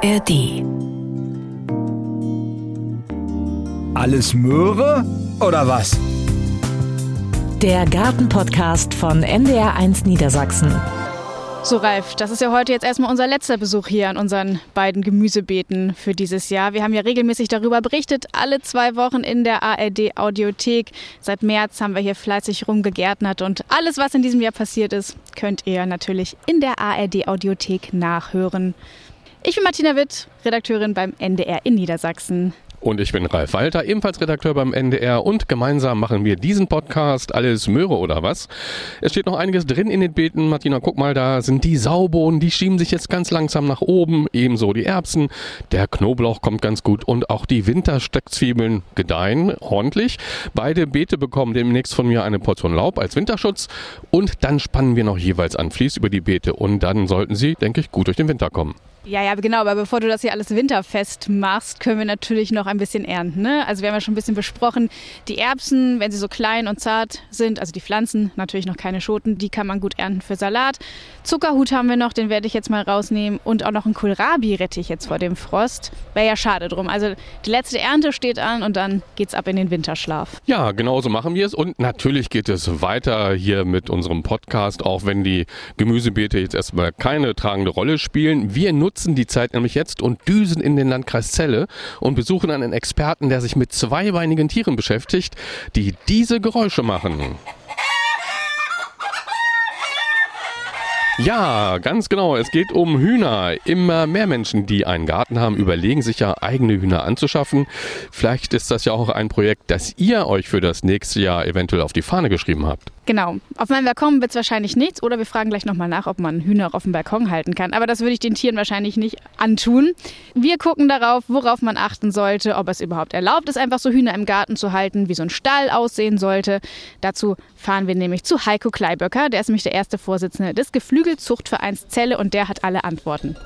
ARD. Alles Möhre oder was? Der Gartenpodcast von NDR1 Niedersachsen. So, Ralf, das ist ja heute jetzt erstmal unser letzter Besuch hier an unseren beiden Gemüsebeeten für dieses Jahr. Wir haben ja regelmäßig darüber berichtet, alle zwei Wochen in der ARD Audiothek. Seit März haben wir hier fleißig rumgegärtnert und alles, was in diesem Jahr passiert ist, könnt ihr natürlich in der ARD Audiothek nachhören. Ich bin Martina Witt, Redakteurin beim NDR in Niedersachsen. Und ich bin Ralf Walter, ebenfalls Redakteur beim NDR und gemeinsam machen wir diesen Podcast Alles Möhre oder was. Es steht noch einiges drin in den Beeten. Martina, guck mal, da sind die Saubohnen, die schieben sich jetzt ganz langsam nach oben, ebenso die Erbsen. Der Knoblauch kommt ganz gut und auch die Wintersteckzwiebeln gedeihen ordentlich. Beide Beete bekommen demnächst von mir eine Portion Laub als Winterschutz und dann spannen wir noch jeweils an Fließ über die Beete und dann sollten sie, denke ich, gut durch den Winter kommen. Ja, ja, genau. Aber bevor du das hier alles winterfest machst, können wir natürlich noch ein bisschen ernten. Ne? Also wir haben ja schon ein bisschen besprochen, die Erbsen, wenn sie so klein und zart sind, also die Pflanzen, natürlich noch keine Schoten, die kann man gut ernten für Salat. Zuckerhut haben wir noch, den werde ich jetzt mal rausnehmen. Und auch noch einen Kohlrabi rette ich jetzt vor dem Frost. Wäre ja schade drum. Also die letzte Ernte steht an und dann geht's ab in den Winterschlaf. Ja, genau so machen wir es. Und natürlich geht es weiter hier mit unserem Podcast, auch wenn die Gemüsebeete jetzt erstmal keine tragende Rolle spielen. Wir nutzen nutzen die Zeit nämlich jetzt und düsen in den Landkreis Celle und besuchen einen Experten, der sich mit zweibeinigen Tieren beschäftigt, die diese Geräusche machen. Ja, ganz genau. Es geht um Hühner. Immer mehr Menschen, die einen Garten haben, überlegen sich ja, eigene Hühner anzuschaffen. Vielleicht ist das ja auch ein Projekt, das ihr euch für das nächste Jahr eventuell auf die Fahne geschrieben habt. Genau. Auf meinem Balkon wird es wahrscheinlich nichts oder wir fragen gleich nochmal nach, ob man Hühner auf dem Balkon halten kann. Aber das würde ich den Tieren wahrscheinlich nicht antun. Wir gucken darauf, worauf man achten sollte, ob es überhaupt erlaubt ist, einfach so Hühner im Garten zu halten, wie so ein Stall aussehen sollte. Dazu fahren wir nämlich zu Heiko Kleiböcker. Der ist nämlich der erste Vorsitzende des Geflügelzuchtvereins Zelle und der hat alle Antworten.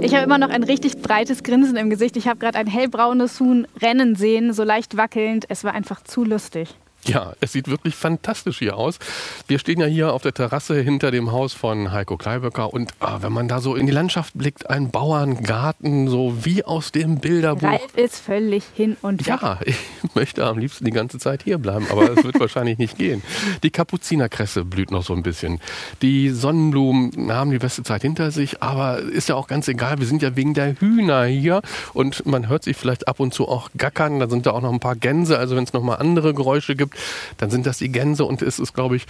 Ich habe immer noch ein richtig breites Grinsen im Gesicht. Ich habe gerade ein hellbraunes Huhn rennen sehen, so leicht wackelnd. Es war einfach zu lustig. Ja, es sieht wirklich fantastisch hier aus. Wir stehen ja hier auf der Terrasse hinter dem Haus von Heiko Kleiböcker und ah, wenn man da so in die Landschaft blickt, ein Bauerngarten, so wie aus dem Bilderbuch. Ralf ist völlig hin und weg. Ja, ich möchte am liebsten die ganze Zeit hier bleiben, aber es wird wahrscheinlich nicht gehen. Die Kapuzinerkresse blüht noch so ein bisschen. Die Sonnenblumen haben die beste Zeit hinter sich, aber ist ja auch ganz egal. Wir sind ja wegen der Hühner hier und man hört sich vielleicht ab und zu auch gackern. Da sind da auch noch ein paar Gänse, also wenn es noch mal andere Geräusche gibt, dann sind das die Gänse und es ist, glaube ich,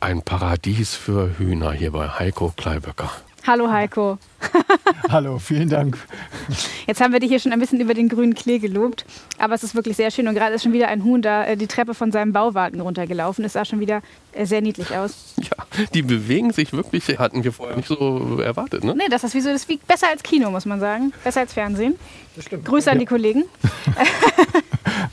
ein Paradies für Hühner hier bei Heiko Kleiböcker. Hallo Heiko. Hallo, vielen Dank. Jetzt haben wir dich hier schon ein bisschen über den grünen Klee gelobt, aber es ist wirklich sehr schön und gerade ist schon wieder ein Huhn da äh, die Treppe von seinem Bauwagen runtergelaufen. Es sah schon wieder äh, sehr niedlich aus. Ja, die bewegen sich wirklich, hatten wir vorher nicht so erwartet, ne? Nee, das ist wie so, das ist wie besser als Kino, muss man sagen. Besser als Fernsehen. Das stimmt. Grüße an die Kollegen.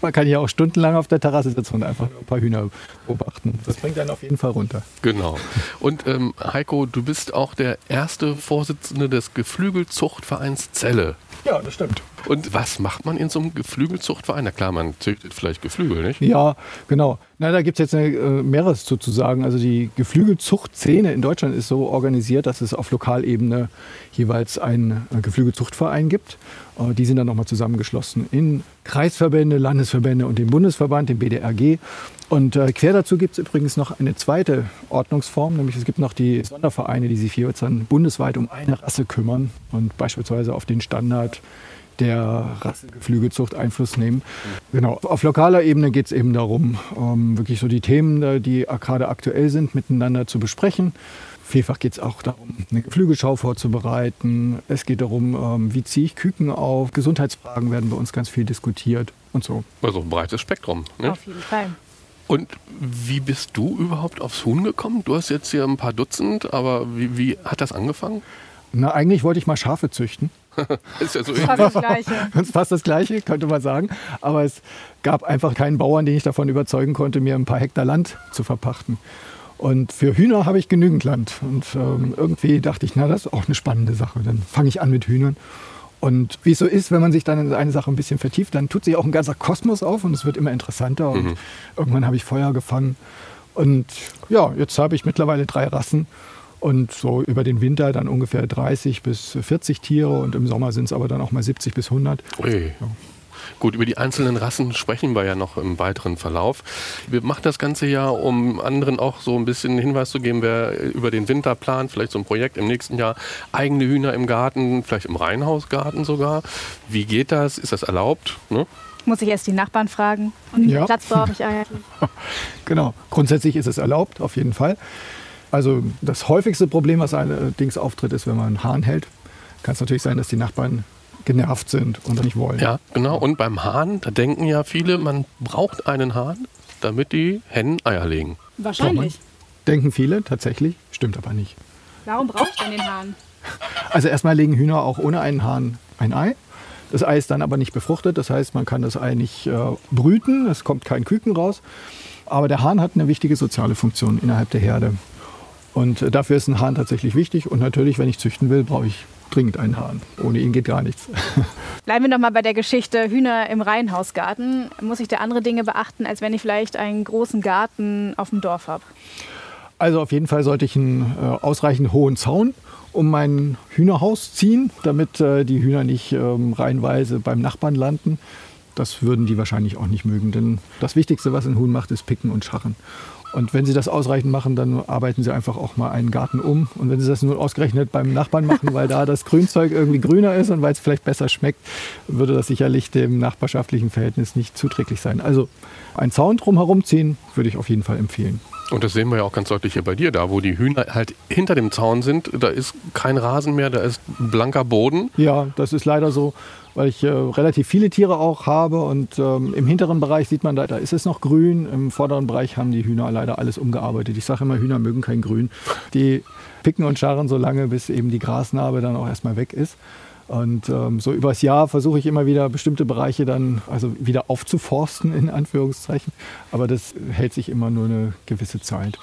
man kann hier auch stundenlang auf der Terrasse sitzen und einfach ein paar Hühner beobachten. Das bringt dann auf jeden Fall runter. Genau. Und ähm, Heiko, du bist auch der erste Vorsitzende des Geflügelzuchtvereins Zelle. Ja, das stimmt. Und was macht man in so einem Geflügelzuchtverein? Na klar, man züchtet vielleicht Geflügel, nicht? Ja, genau. Na, da gibt es jetzt eine, äh, mehreres sozusagen. Also die Geflügelzuchtszene in Deutschland ist so organisiert, dass es auf Lokalebene jeweils einen äh, Geflügelzuchtverein gibt. Äh, die sind dann nochmal zusammengeschlossen in Kreisverbände, Landesverbände und den Bundesverband, den BDRG. Und äh, quer dazu gibt es übrigens noch eine zweite Ordnungsform, nämlich es gibt noch die Sondervereine, die sich jetzt dann bundesweit um eine Rasse kümmern und beispielsweise auf den Standard der Rassegeflügelzucht Einfluss nehmen. Genau. Auf lokaler Ebene geht es eben darum, ähm, wirklich so die Themen, äh, die gerade aktuell sind, miteinander zu besprechen. Vielfach geht es auch darum, eine Geflügelschau vorzubereiten. Es geht darum, ähm, wie ziehe ich Küken auf. Gesundheitsfragen werden bei uns ganz viel diskutiert und so. Also ein breites Spektrum. Ne? Auf jeden Fall. Und wie bist du überhaupt aufs Huhn gekommen? Du hast jetzt hier ein paar Dutzend, aber wie, wie hat das angefangen? Na, eigentlich wollte ich mal Schafe züchten. ist ja so fast das Gleiche. Das ist fast das Gleiche, könnte man sagen. Aber es gab einfach keinen Bauern, den ich davon überzeugen konnte, mir ein paar Hektar Land zu verpachten. Und für Hühner habe ich genügend Land. Und ähm, irgendwie dachte ich, na, das ist auch eine spannende Sache. Dann fange ich an mit Hühnern. Und wie es so ist, wenn man sich dann in eine Sache ein bisschen vertieft, dann tut sich auch ein ganzer Kosmos auf und es wird immer interessanter. Und mhm. irgendwann habe ich Feuer gefangen. Und ja, jetzt habe ich mittlerweile drei Rassen Und so über den Winter dann ungefähr 30 bis 40 Tiere und im Sommer sind es aber dann auch mal 70 bis 100. Ui. Ja. Gut, über die einzelnen Rassen sprechen wir ja noch im weiteren Verlauf. Wir machen das Ganze ja, um anderen auch so ein bisschen Hinweis zu geben, wer über den Winter plant, vielleicht so ein Projekt im nächsten Jahr, eigene Hühner im Garten, vielleicht im Reihenhausgarten sogar. Wie geht das? Ist das erlaubt? Ne? Muss ich erst die Nachbarn fragen. Und wie ja. Platz brauche ich eigentlich? genau. Grundsätzlich ist es erlaubt, auf jeden Fall. Also das häufigste Problem, was allerdings auftritt, ist, wenn man einen Hahn hält. Kann es natürlich sein, dass die Nachbarn genervt sind und nicht wollen. Ja, genau. Und beim Hahn, da denken ja viele, man braucht einen Hahn, damit die Hennen Eier legen. Wahrscheinlich. Denken viele tatsächlich, stimmt aber nicht. Warum brauche ich denn den Hahn? Also erstmal legen Hühner auch ohne einen Hahn ein Ei. Das Ei ist dann aber nicht befruchtet, das heißt, man kann das Ei nicht äh, brüten, es kommt kein Küken raus. Aber der Hahn hat eine wichtige soziale Funktion innerhalb der Herde. Und äh, dafür ist ein Hahn tatsächlich wichtig. Und natürlich, wenn ich züchten will, brauche ich dringend einen Hahn. Ohne ihn geht gar nichts. Bleiben wir noch mal bei der Geschichte Hühner im Reihenhausgarten. Muss ich da andere Dinge beachten, als wenn ich vielleicht einen großen Garten auf dem Dorf habe? Also auf jeden Fall sollte ich einen äh, ausreichend hohen Zaun um mein Hühnerhaus ziehen, damit äh, die Hühner nicht ähm, reihenweise beim Nachbarn landen. Das würden die wahrscheinlich auch nicht mögen, denn das Wichtigste, was ein Huhn macht, ist Picken und Scharren. Und wenn Sie das ausreichend machen, dann arbeiten Sie einfach auch mal einen Garten um. Und wenn Sie das nur ausgerechnet beim Nachbarn machen, weil da das Grünzeug irgendwie grüner ist und weil es vielleicht besser schmeckt, würde das sicherlich dem nachbarschaftlichen Verhältnis nicht zuträglich sein. Also einen Zaun drumherum ziehen, würde ich auf jeden Fall empfehlen. Und das sehen wir ja auch ganz deutlich hier bei dir, da wo die Hühner halt hinter dem Zaun sind, da ist kein Rasen mehr, da ist blanker Boden. Ja, das ist leider so weil ich äh, relativ viele Tiere auch habe. Und ähm, im hinteren Bereich sieht man, da, da ist es noch grün. Im vorderen Bereich haben die Hühner leider alles umgearbeitet. Ich sage immer, Hühner mögen kein Grün. Die picken und scharren so lange, bis eben die Grasnarbe dann auch erstmal weg ist. Und ähm, so übers Jahr versuche ich immer wieder bestimmte Bereiche dann also wieder aufzuforsten, in Anführungszeichen. Aber das hält sich immer nur eine gewisse Zeit.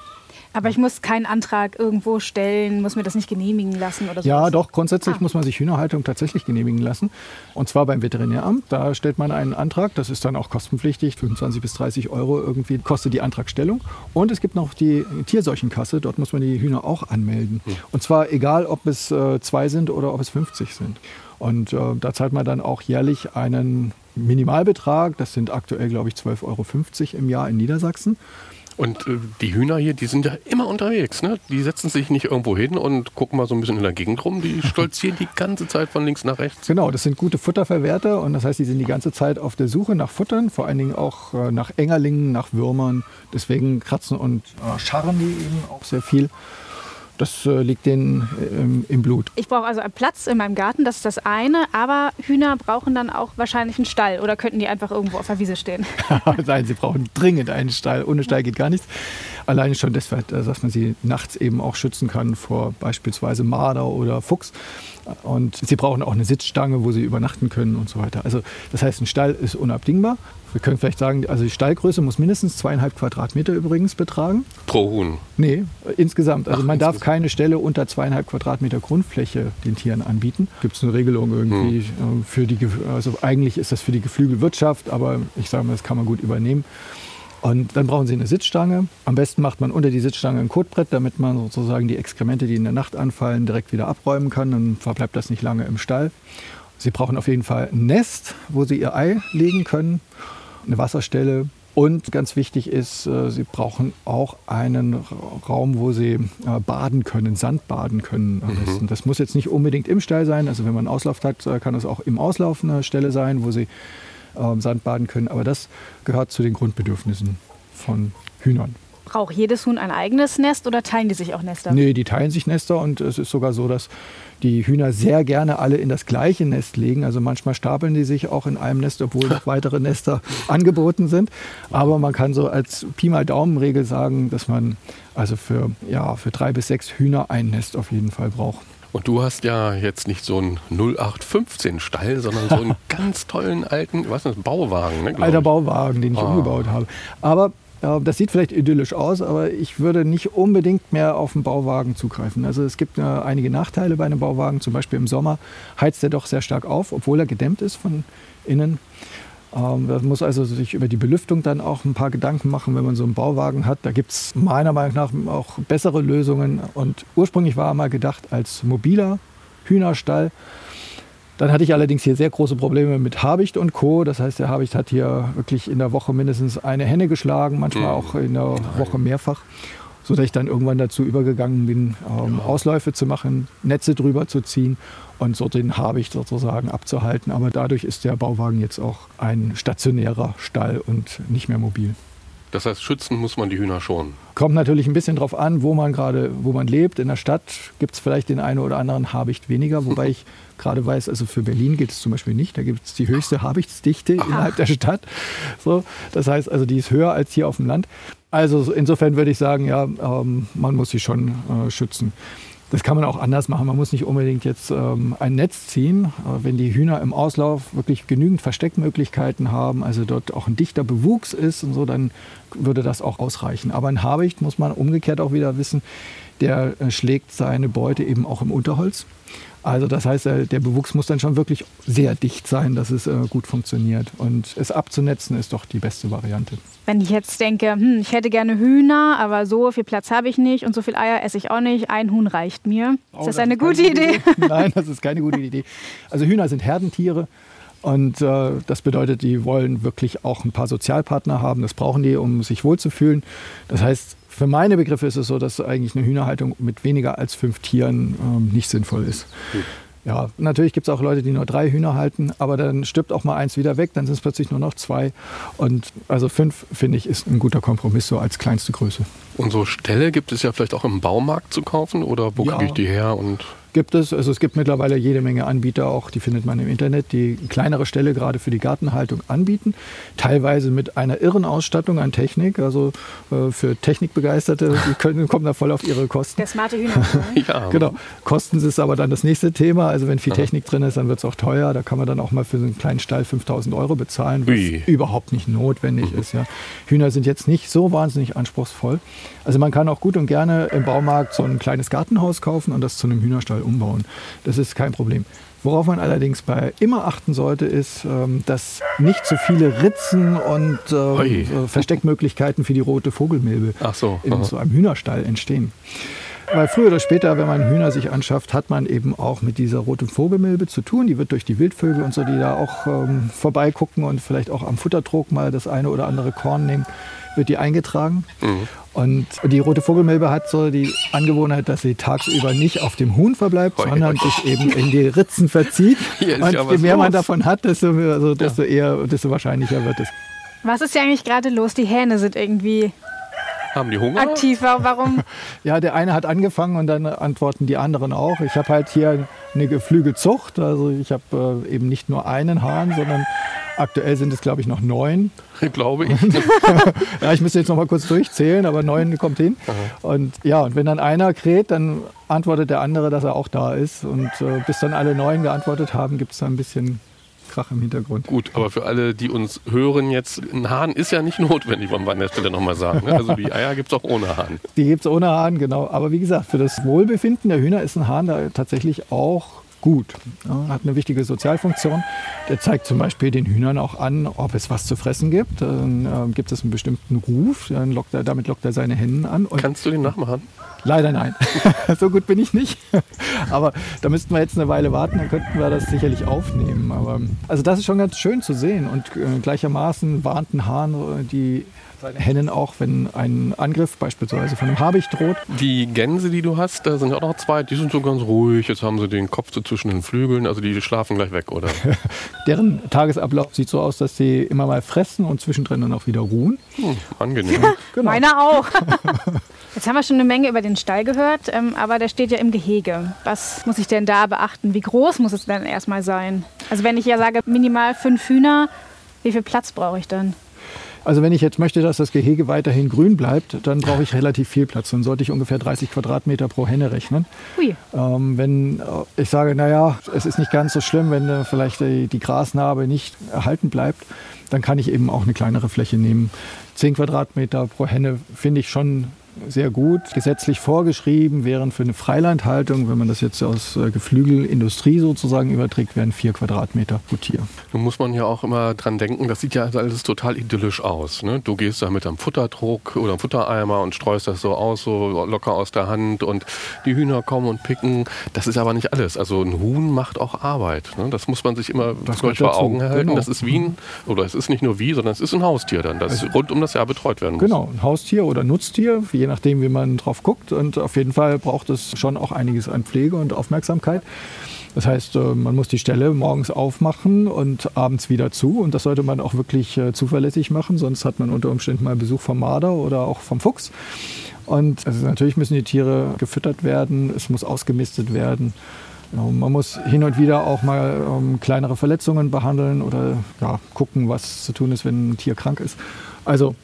Aber ich muss keinen Antrag irgendwo stellen, muss mir das nicht genehmigen lassen oder so. Ja, doch, grundsätzlich ah. muss man sich Hühnerhaltung tatsächlich genehmigen lassen. Und zwar beim Veterinäramt. Da stellt man einen Antrag, das ist dann auch kostenpflichtig, 25 bis 30 Euro irgendwie kostet die Antragstellung. Und es gibt noch die Tierseuchenkasse, dort muss man die Hühner auch anmelden. Hm. Und zwar egal, ob es äh, zwei sind oder ob es 50 sind. Und äh, da zahlt man dann auch jährlich einen Minimalbetrag, das sind aktuell, glaube ich, 12,50 Euro im Jahr in Niedersachsen. Und äh, die Hühner hier, die sind ja immer unterwegs. Ne? Die setzen sich nicht irgendwo hin und gucken mal so ein bisschen in der Gegend rum. Die stolzieren die ganze Zeit von links nach rechts. Genau, das sind gute Futterverwerter und das heißt, die sind die ganze Zeit auf der Suche nach Futtern, vor allen Dingen auch äh, nach Engerlingen, nach Würmern. Deswegen kratzen und äh, scharren die eben auch sehr viel. Das äh, liegt denen ähm, im Blut. Ich brauche also einen Platz in meinem Garten, das ist das eine. Aber Hühner brauchen dann auch wahrscheinlich einen Stall oder könnten die einfach irgendwo auf der Wiese stehen? Nein, sie brauchen dringend einen Stall. Ohne Stall geht gar nichts. Alleine schon deshalb, äh, dass man sie nachts eben auch schützen kann vor beispielsweise Marder oder Fuchs. Und sie brauchen auch eine Sitzstange, wo sie übernachten können und so weiter. Also das heißt, ein Stall ist unabdingbar. Wir können vielleicht sagen, also die Stallgröße muss mindestens zweieinhalb Quadratmeter übrigens betragen. Pro Huhn? Nee, insgesamt. Also Ach, man darf keine Stelle unter zweieinhalb Quadratmeter Grundfläche den Tieren anbieten. Gibt es eine Regelung irgendwie hm. für die, also eigentlich ist das für die Geflügelwirtschaft, aber ich sage mal, das kann man gut übernehmen. Und dann brauchen Sie eine Sitzstange. Am besten macht man unter die Sitzstange ein Kotbrett, damit man sozusagen die Exkremente, die in der Nacht anfallen, direkt wieder abräumen kann. Dann verbleibt das nicht lange im Stall. Sie brauchen auf jeden Fall ein Nest, wo Sie Ihr Ei legen können, eine Wasserstelle. Und ganz wichtig ist, äh, Sie brauchen auch einen Raum, wo Sie äh, baden können, Sand baden können. Mhm. Das muss jetzt nicht unbedingt im Stall sein. Also wenn man einen Auslauf hat, äh, kann das auch im Auslauf eine Stelle sein, wo Sie ähm, Sand baden können. Aber das gehört zu den Grundbedürfnissen von Hühnern. Braucht jedes Huhn ein eigenes Nest oder teilen die sich auch Nester? Nee, die teilen sich Nester und es ist sogar so, dass die Hühner sehr gerne alle in das gleiche Nest legen. Also manchmal stapeln die sich auch in einem Nest, obwohl noch weitere Nester angeboten sind. Aber man kann so als Pi mal Daumenregel sagen, dass man also für, ja, für drei bis sechs Hühner ein Nest auf jeden Fall braucht. Und du hast ja jetzt nicht so einen 0815 Stall, sondern so einen ganz tollen alten, was ist das, Bauwagen. Ne, Alter ich. Bauwagen, den ich oh. umgebaut habe. Aber äh, das sieht vielleicht idyllisch aus, aber ich würde nicht unbedingt mehr auf einen Bauwagen zugreifen. Also es gibt äh, einige Nachteile bei einem Bauwagen. Zum Beispiel im Sommer heizt er doch sehr stark auf, obwohl er gedämmt ist von innen. Ähm, da muss also sich über die Belüftung dann auch ein paar Gedanken machen, wenn man so einen Bauwagen hat. Da gibt es meiner Meinung nach auch bessere Lösungen. Und ursprünglich war mal gedacht als mobiler Hühnerstall. Dann hatte ich allerdings hier sehr große Probleme mit Habicht und Co. Das heißt, der Habicht hat hier wirklich in der Woche mindestens eine Henne geschlagen, manchmal auch in der Woche mehrfach sodass ich dann irgendwann dazu übergegangen bin, ähm, Ausläufe zu machen, Netze drüber zu ziehen und so den Habicht sozusagen abzuhalten. Aber dadurch ist der Bauwagen jetzt auch ein stationärer Stall und nicht mehr mobil. Das heißt, schützen muss man die Hühner schon. Kommt natürlich ein bisschen drauf an, wo man gerade, wo man lebt. In der Stadt gibt es vielleicht den einen oder anderen Habicht weniger, wobei ich gerade weiß, also für Berlin gilt es zum Beispiel nicht. Da gibt es die höchste Habichtsdichte innerhalb der Stadt. So, das heißt also, die ist höher als hier auf dem Land. Also insofern würde ich sagen, ja, ähm, man muss sie schon äh, schützen. Das kann man auch anders machen. Man muss nicht unbedingt jetzt ähm, ein Netz ziehen. Äh, wenn die Hühner im Auslauf wirklich genügend Versteckmöglichkeiten haben, also dort auch ein dichter Bewuchs ist und so, dann würde das auch ausreichen. Aber ein Habicht muss man umgekehrt auch wieder wissen, der äh, schlägt seine Beute eben auch im Unterholz. Also das heißt, äh, der Bewuchs muss dann schon wirklich sehr dicht sein, dass es äh, gut funktioniert. Und es abzunetzen ist doch die beste Variante. Wenn ich jetzt denke, hm, ich hätte gerne Hühner, aber so viel Platz habe ich nicht und so viel Eier esse ich auch nicht, ein Huhn reicht mir. Ist oh, das, das, eine ist gute Idee? Idee? Nein, das ist keine gute Idee. Also Hühner sind Herdentiere. Und äh, das bedeutet, die wollen wirklich auch ein paar Sozialpartner haben. Das brauchen die, um sich wohlzufühlen. Das heißt, für meine Begriffe ist es so, dass eigentlich eine Hühnerhaltung mit weniger als fünf Tieren ähm, nicht sinnvoll ist. Hm. Ja, natürlich gibt es auch Leute, die nur drei Hühner halten, aber dann stirbt auch mal eins wieder weg, dann sind es plötzlich nur noch zwei. Und also fünf, finde ich, ist ein guter Kompromiss so als kleinste Größe. Und so Ställe gibt es ja vielleicht auch im Baumarkt zu kaufen oder wo ja. kriege ich die her? Und gibt es. Also es gibt mittlerweile jede Menge Anbieter, auch die findet man im Internet, die kleinere Ställe gerade für die Gartenhaltung anbieten. Teilweise mit einer irren Ausstattung an Technik. Also äh, für Technikbegeisterte, die können, kommen da voll auf ihre Kosten. Der smarte Hühner. ja. Genau. Kosten ist aber dann das nächste Thema. Also wenn viel Technik drin ist, dann wird es auch teuer. Da kann man dann auch mal für so einen kleinen Stall 5000 Euro bezahlen, was Ui. überhaupt nicht notwendig mhm. ist. Ja. Hühner sind jetzt nicht so wahnsinnig anspruchsvoll. Also man kann auch gut und gerne im Baumarkt so ein kleines Gartenhaus kaufen und das zu einem Hühnerstall umbauen. Das ist kein Problem. Worauf man allerdings bei immer achten sollte, ist, ähm, dass nicht zu viele Ritzen und äh, Versteckmöglichkeiten für die rote Vogelmilbe so. in so einem Hühnerstall entstehen. Weil früher oder später, wenn man Hühner sich anschafft, hat man eben auch mit dieser roten Vogelmilbe zu tun. Die wird durch die Wildvögel und so, die da auch ähm, vorbeigucken und vielleicht auch am Futtertrog mal das eine oder andere Korn nehmen, wird die eingetragen. Mhm. Und die rote Vogelmilbe hat so die Angewohnheit, dass sie tagsüber nicht auf dem Huhn verbleibt, Hoi, sondern sich eben in die Ritzen verzieht. und je mehr los. man davon hat, desto, also, desto ja. eher, desto wahrscheinlicher wird es. Was ist ja eigentlich gerade los? Die Hähne sind irgendwie haben die Hunger? Aktiv, warum? ja, der eine hat angefangen und dann antworten die anderen auch. Ich habe halt hier eine Geflügelzucht. Also ich habe äh, eben nicht nur einen Hahn, sondern Aktuell sind es, glaube ich, noch neun. glaube ich. ja, ich müsste jetzt noch mal kurz durchzählen, aber neun kommt hin. Aha. Und ja, und wenn dann einer kräht, dann antwortet der andere, dass er auch da ist. Und äh, bis dann alle neun geantwortet haben, gibt es da ein bisschen Krach im Hintergrund. Gut, aber für alle, die uns hören jetzt, ein Hahn ist ja nicht notwendig, wollen wir an der Stelle nochmal sagen. Ne? Also die Eier gibt es auch ohne Hahn. Die gibt es ohne Hahn, genau. Aber wie gesagt, für das Wohlbefinden der Hühner ist ein Hahn da tatsächlich auch gut. Ja, hat eine wichtige Sozialfunktion. Der zeigt zum Beispiel den Hühnern auch an, ob es was zu fressen gibt. Dann äh, gibt es einen bestimmten Ruf, dann lockt er, damit lockt er seine Hennen an. Kannst du den nachmachen? Leider nein. so gut bin ich nicht. Aber da müssten wir jetzt eine Weile warten, dann könnten wir das sicherlich aufnehmen. Aber, also das ist schon ganz schön zu sehen. Und äh, gleichermaßen warnt ein Hahn äh, die Hennen auch, wenn ein Angriff beispielsweise von einem Habicht droht. Die Gänse, die du hast, da sind auch noch zwei, die sind so ganz ruhig. Jetzt haben sie den Kopf so zwischen den Flügeln, also die schlafen gleich weg, oder? Deren Tagesablauf sieht so aus, dass sie immer mal fressen und zwischendrin dann auch wieder ruhen. Hm, angenehm. genau. Meiner auch. Jetzt haben wir schon eine Menge über den Stall gehört, ähm, aber der steht ja im Gehege. Was muss ich denn da beachten? Wie groß muss es denn erstmal sein? Also wenn ich ja sage minimal fünf Hühner, wie viel Platz brauche ich dann? Also wenn ich jetzt möchte, dass das Gehege weiterhin grün bleibt, dann brauche ich relativ viel Platz. Dann sollte ich ungefähr 30 Quadratmeter pro Henne rechnen. Ähm, wenn äh, ich sage, naja, es ist nicht ganz so schlimm, wenn äh, vielleicht die, die Grasnarbe nicht erhalten bleibt, dann kann ich eben auch eine kleinere Fläche nehmen. 10 Quadratmeter pro Henne finde ich schon sehr gut gesetzlich vorgeschrieben, wären für eine Freilandhaltung, wenn man das jetzt aus äh, Geflügelindustrie sozusagen überträgt, wären vier Quadratmeter pro Tier. Nun muss man ja auch immer dran denken, das sieht ja alles total idyllisch aus. Ne? Du gehst da mit einem Futterdruck oder einem Futtereimer und streust das so aus, so locker aus der Hand und die Hühner kommen und picken. Das ist aber nicht alles. Also ein Huhn macht auch Arbeit. Ne? Das muss man sich immer Das vor Augen halten. genau. Das ist wie ein, oder es ist nicht nur wie, sondern es ist ein Haustier dann, das rund um das Jahr betreut werden muss. Genau, ein Haustier oder Nutztier, je nachdem, wie man drauf guckt. Und auf jeden Fall braucht es schon auch einiges an Pflege und Aufmerksamkeit. Das heißt, äh, man muss die Stelle morgens aufmachen und abends wieder zu. Und das sollte man auch wirklich äh, zuverlässig machen, sonst hat man unter Umständen mal Besuch vom Marder oder auch vom Fuchs. Und also natürlich müssen die Tiere gefüttert werden, es muss ausgemistet werden. Man muss hin und wieder auch mal ähm, kleinere Verletzungen behandeln oder ja, gucken, was zu tun ist, wenn ein Tier krank ist. Also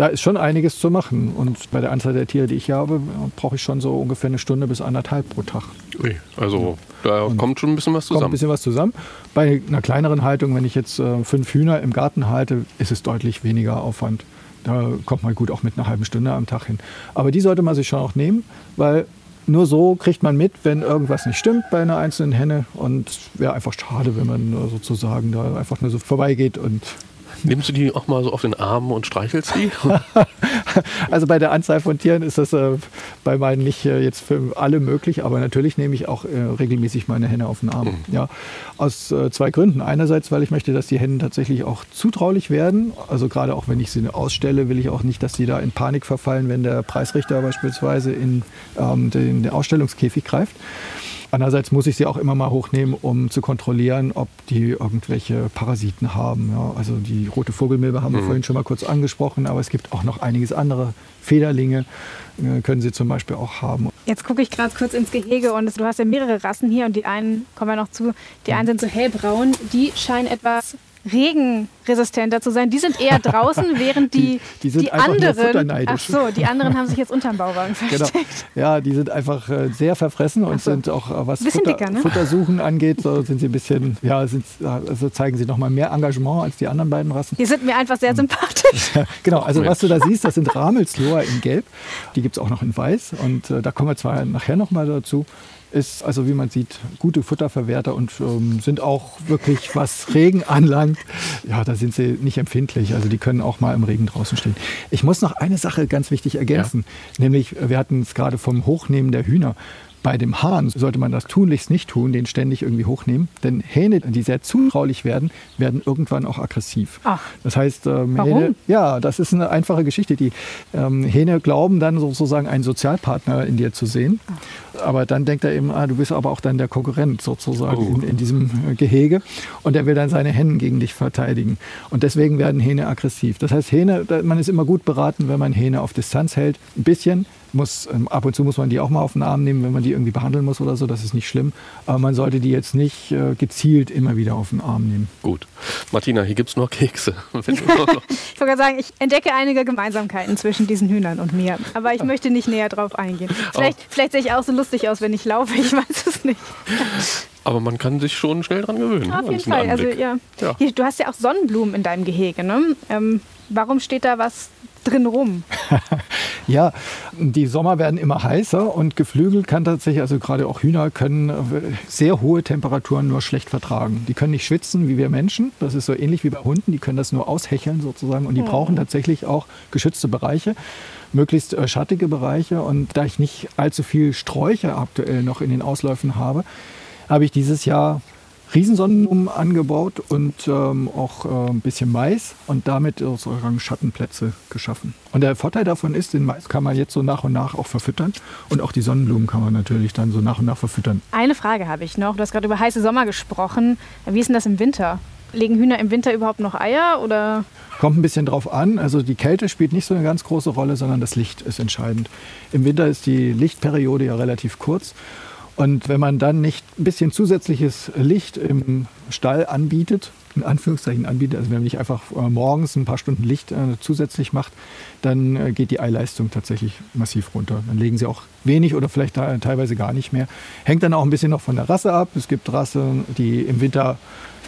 da ist schon einiges zu machen. Und bei der Anzahl der Tiere, die ich hier habe, brauche ich schon so ungefähr eine Stunde bis anderthalb pro Tag. Ui, also da kommt schon ein bisschen was Kommt ein zusammen. bisschen was zusammen. Bei einer kleineren Haltung, wenn ich jetzt äh, fünf Hühner im Garten halte, ist es deutlich weniger Aufwand. Da kommt man gut auch mit einer halben Stunde am Tag hin. Aber die sollte man sich schon auch nehmen, weil nur so kriegt man mit, wenn irgendwas nicht stimmt bei einer einzelnen Henne. Und es wäre einfach schade, wenn man sozusagen da einfach nur so vorbeigeht und Nimmst du die auch mal so auf den Arm und streichelst die? Also bei der Anzahl von Tieren ist das äh, bei meinen nicht äh, jetzt für alle möglich, aber natürlich nehme ich auch äh, regelmäßig meine Henne auf den Arm. Ja, aus äh, zwei Gründen. Einerseits, weil ich möchte, dass die Hennen tatsächlich auch zutraulich werden. Also gerade auch wenn ich sie ausstelle, will ich auch nicht, dass sie da in Panik verfallen, wenn der Preisrichter beispielsweise in ähm, den, den Ausstellungskäfig greift. Andererseits muss ich sie auch immer mal hochnehmen, um zu kontrollieren, ob die irgendwelche Parasiten haben. Ja, also die rote Vogelmilbe haben wir vorhin schon mal kurz angesprochen, aber es gibt auch noch einiges andere. Federlinge äh, können sie zum Beispiel auch haben. Jetzt gucke ich gerade kurz ins Gehege und du hast ja mehrere Rassen hier und die einen, kommen wir noch zu, die einen sind so hellbraun, die scheinen etwas regenresistenter zu sein. Die sind eher draußen, während die, Die- die sind einfach nur anderen, ach so, die anderen haben sich jetzt unterm Bauwagen Genau. versteckt. Ja, die sind einfach äh, sehr verfressen und so. sind auch, äh, was Futter, dicker, ne? Futtersuchen angeht, so sind sie ein bisschen, ja, sind, also zeigen sie noch mal mehr Engagement als die anderen beiden Rassen. Die sind mir einfach sehr sympathisch. Genau, also was du da siehst, das sind Ramelsloher in Gelb. Die gibt es auch noch in Weiß und äh, da kommen wir zwar nachher noch mal dazu. Ist also, wie man sieht, gute Futterverwerter und ähm, sind auch wirklich, was Regen anlangt, ja, da sind sie nicht empfindlich. Also die können auch mal im Regen draußen stehen. Ich muss noch eine Sache ganz wichtig ergänzen, nämlich wir hatten es gerade vom Hochnehmen der Hühner. Bei dem Hahn sollte man das tunlichst nicht tun, den ständig irgendwie hochnehmen. Denn Hähne, die sehr zutraulich werden, werden irgendwann auch aggressiv. Ach. Das heißt, ähm, Warum? Hähne, ja, das ist eine einfache Geschichte. Die ähm, Hähne glauben dann sozusagen einen Sozialpartner in dir zu sehen. Aber dann denkt er eben, ah, du bist aber auch dann der Konkurrent sozusagen Oh. in, in diesem äh, Gehege. Und er will dann seine Hennen gegen dich verteidigen. Und deswegen werden Hähne aggressiv. Das heißt, Hähne, man ist immer gut beraten, wenn man Hähne auf Distanz hält. Ein bisschen. Muss, ähm, ab und zu muss man die auch mal auf den Arm nehmen, wenn man die irgendwie behandeln muss oder so. Das ist nicht schlimm. Aber man sollte die jetzt nicht äh, gezielt immer wieder auf den Arm nehmen. Gut. Martina, hier gibt es noch Kekse. Ich wollte gerade sagen, ich entdecke einige Gemeinsamkeiten zwischen diesen Hühnern und mir. Aber ich möchte nicht näher drauf eingehen. Vielleicht, vielleicht sehe ich auch so lustig aus, wenn ich laufe. Ich weiß es nicht. Aber man kann sich schon schnell dran gewöhnen. Auf an jeden Fall. Also, ja. Ja. Hier, du hast ja auch Sonnenblumen in deinem Gehege. Ne? Ähm, warum steht da was drin rum? Ja, die Sommer werden immer heißer und Geflügel kann tatsächlich, also gerade auch Hühner können äh, sehr hohe Temperaturen nur schlecht vertragen. Die können nicht schwitzen wie wir Menschen. Das ist so ähnlich wie bei Hunden. Die können das nur aushecheln sozusagen und die brauchen tatsächlich auch geschützte Bereiche. Möglichst äh, schattige Bereiche. Und da ich nicht allzu viel Sträucher aktuell noch in den Ausläufen habe, habe ich dieses Jahr Riesensonnenblumen angebaut und ähm, auch äh, ein bisschen Mais und damit sozusagen Schattenplätze geschaffen. Und der Vorteil davon ist, den Mais kann man jetzt so nach und nach auch verfüttern und auch die Sonnenblumen kann man natürlich dann so nach und nach verfüttern. Eine Frage habe ich noch. Du hast gerade über heiße Sommer gesprochen. Wie ist denn das im Winter? Legen Hühner im Winter überhaupt noch Eier oder? Kommt ein bisschen drauf an. Also die Kälte spielt nicht so eine ganz große Rolle, sondern das Licht ist entscheidend. Im Winter ist die Lichtperiode ja relativ kurz. Und wenn man dann nicht ein bisschen zusätzliches Licht im Stall anbietet, in Anführungszeichen anbietet, also wenn man nicht einfach äh, morgens ein paar Stunden Licht äh, zusätzlich macht, dann äh, geht die Eileistung tatsächlich massiv runter. Dann legen sie auch wenig oder vielleicht teilweise gar nicht mehr. Hängt dann auch ein bisschen noch von der Rasse ab. Es gibt Rassen, die im Winter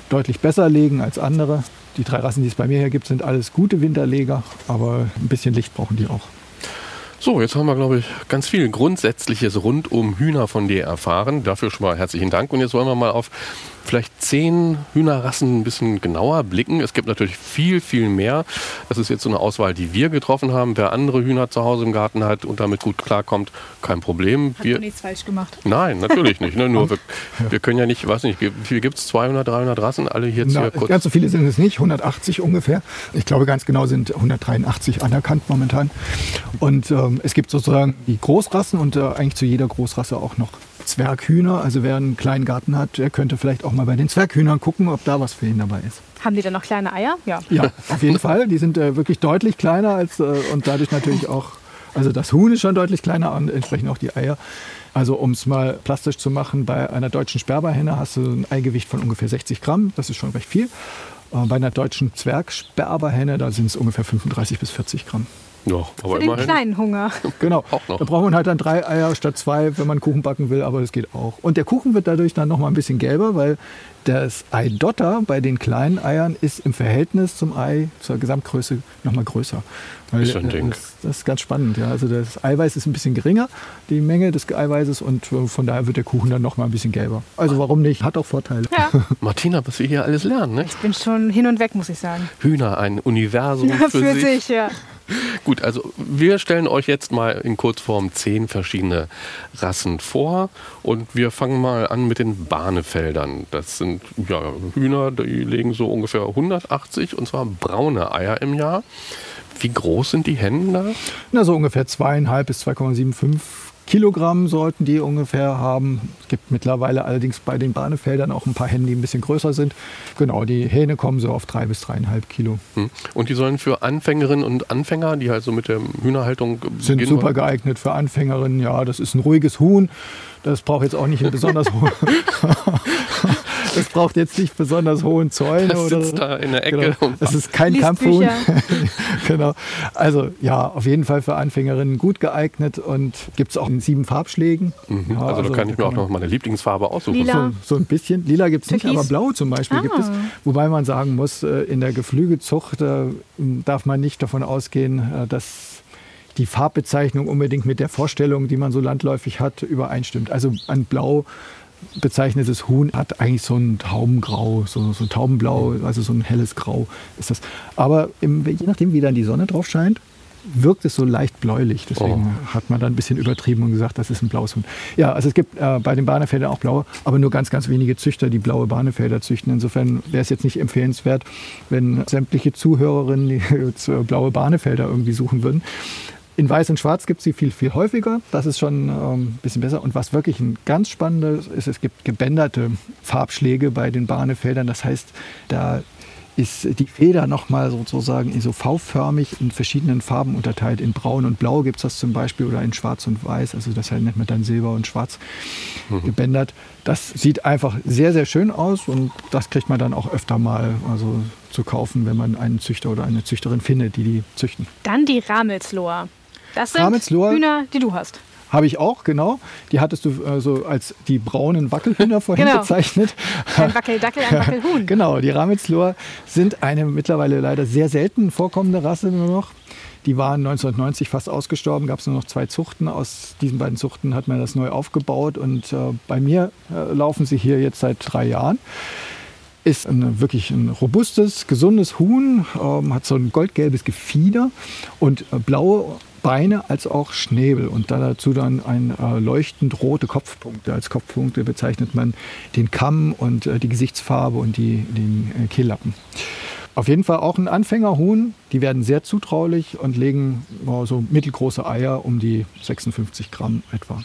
deutlich besser legen als andere. Die drei Rassen, die es bei mir hier gibt, sind alles gute Winterleger, aber ein bisschen Licht brauchen die auch. So, jetzt haben wir, glaube ich, ganz viel Grundsätzliches rund um Hühner von dir erfahren. Dafür schon mal herzlichen Dank. Und jetzt wollen wir mal auf vielleicht zehn Hühnerrassen ein bisschen genauer blicken. Es gibt natürlich viel, viel mehr. Das ist jetzt so eine Auswahl, die wir getroffen haben. Wer andere Hühner zu Hause im Garten hat und damit gut klarkommt, kein Problem. Hat wir, nichts falsch gemacht. Nein, natürlich nicht. Ne? Nur wir, wir können ja nicht, weiß nicht, wie viel gibt es? 200, 300 Rassen? Alle hier Na, kurz. ganz so viele sind es nicht, 180 ungefähr. Ich glaube, ganz genau sind 183 anerkannt momentan. Und ähm, es gibt sozusagen die Großrassen und äh, eigentlich zu jeder Großrasse auch noch Zwerghühner. Also wer einen kleinen Garten hat, der könnte vielleicht auch mal bei den Zwerghühnern gucken, ob da was für ihn dabei ist. Haben die dann noch kleine Eier? Ja. Ja, auf jeden Fall. Die sind äh, wirklich deutlich kleiner als äh, und dadurch natürlich auch, also das Huhn ist schon deutlich kleiner und entsprechend auch die Eier. Also um es mal plastisch zu machen, bei einer deutschen Sperberhenne hast du ein Eigewicht von ungefähr 60 Gramm. Das ist schon recht viel. Äh, bei einer deutschen Zwergsperberhenne, da sind es ungefähr 35 bis 40 Gramm. Ja, aber Für den immerhin. kleinen Hunger. Genau. Auch noch. Da braucht man halt dann drei Eier statt zwei, wenn man Kuchen backen will, aber das geht auch. Und der Kuchen wird dadurch dann nochmal ein bisschen gelber, weil das Eidotter bei den kleinen Eiern ist im Verhältnis zum Ei, zur Gesamtgröße, nochmal größer. Weil, Ist ein äh, Ding. Das, das ist ganz spannend. Ja. Also das Eiweiß ist ein bisschen geringer, die Menge des Eiweißes, und äh, von daher wird der Kuchen dann nochmal ein bisschen gelber. Also warum nicht? Hat auch Vorteile. Ja, Martina, was wir hier alles lernen, ne? ich bin schon hin und weg, muss ich sagen. Hühner, ein Universum für, für sich. sich, ja. Gut, also wir stellen euch jetzt mal in Kurzform zehn verschiedene Rassen vor und wir fangen mal an mit den Bahnefeldern. Das sind ja, Hühner, die legen so ungefähr 180 und zwar braune Eier im Jahr. Wie groß sind die Hennen da? Na, so ungefähr zweieinhalb bis 2,75 Kilogramm sollten die ungefähr haben. Es gibt mittlerweile allerdings bei den Bahnefeldern auch ein paar Hennen, die ein bisschen größer sind. Genau, die Hähne kommen so auf drei bis dreieinhalb Kilo. Hm. Und die sollen für Anfängerinnen und Anfänger, die halt so mit der Hühnerhaltung Sind super wollen- geeignet für Anfängerinnen. Ja, das ist ein ruhiges Huhn. Das braucht jetzt auch nicht einen besonders hohen. das braucht jetzt nicht besonders hohen Zäune Das oder sitzt da in der Ecke Genau. Das ist kein Kampfhuhn. Genau. Also ja, auf jeden Fall für Anfängerinnen gut geeignet und gibt es auch in sieben Farbschlägen. Mhm. Ja, also, da kann ich mir auch noch meine Lieblingsfarbe aussuchen. Lila. So, so ein bisschen. Lila gibt es nicht, aber blau zum Beispiel gibt es. Ah. Wobei man sagen muss, äh, in der Geflügelzucht äh, darf man nicht davon ausgehen, äh, dass die Farbbezeichnung unbedingt mit der Vorstellung, die man so landläufig hat, übereinstimmt. Also ein blau bezeichnetes Huhn hat eigentlich so ein Taubengrau, so, so ein Taubenblau, also so ein helles Grau ist das. Aber im, je nachdem, wie dann die Sonne drauf scheint, wirkt es so leicht bläulich. Deswegen hat man dann ein bisschen übertrieben und gesagt, das ist ein blaues Huhn. Ja, also es gibt äh, bei den Bahnefeldern auch blaue, aber nur ganz, ganz wenige Züchter, die blaue Bahnefelder züchten. Insofern wäre es jetzt nicht empfehlenswert, wenn sämtliche Zuhörerinnen die äh, blaue Bahnefelder irgendwie suchen würden. In Weiß und Schwarz gibt es sie viel, viel häufiger. Das ist schon ähm, ein bisschen besser. Und was wirklich ein ganz spannendes ist, es gibt gebänderte Farbschläge bei den Bahnefeldern. Das heißt, da ist die Feder nochmal sozusagen so V-förmig in verschiedenen Farben unterteilt. In Braun und Blau gibt es das zum Beispiel oder in Schwarz und Weiß. Also das nennt man dann Silber und Schwarz gebändert. Das sieht einfach sehr, sehr schön aus und das kriegt man dann auch öfter mal also zu kaufen, wenn man einen Züchter oder eine Züchterin findet, die die züchten. Dann die Ramelsloher. Das sind Ramelsloher? Hühner, die du hast. Habe ich auch, genau. Die hattest du äh, so als die braunen Wackelhühner vorhin Genau. bezeichnet. Ein Wackeldackel, ein Wackelhuhn. Genau, die Ramelsloher sind eine mittlerweile leider sehr selten vorkommende Rasse nur noch. Die waren 1990 fast ausgestorben, gab es nur noch zwei Zuchten. Aus diesen beiden Zuchten hat man das neu aufgebaut und äh, bei mir äh, laufen sie hier jetzt seit drei Jahren. Ist ein, wirklich ein robustes, gesundes Huhn, ähm, hat so ein goldgelbes Gefieder und äh, blaue Beine als auch Schnäbel und da dazu dann ein äh, leuchtend rote Kopfpunkte. Als Kopfpunkte bezeichnet man den Kamm und äh, die Gesichtsfarbe und die, den äh, Kehllappen. Auf jeden Fall auch ein Anfängerhuhn. Die werden sehr zutraulich und legen oh, so mittelgroße Eier um die 56 Gramm etwa.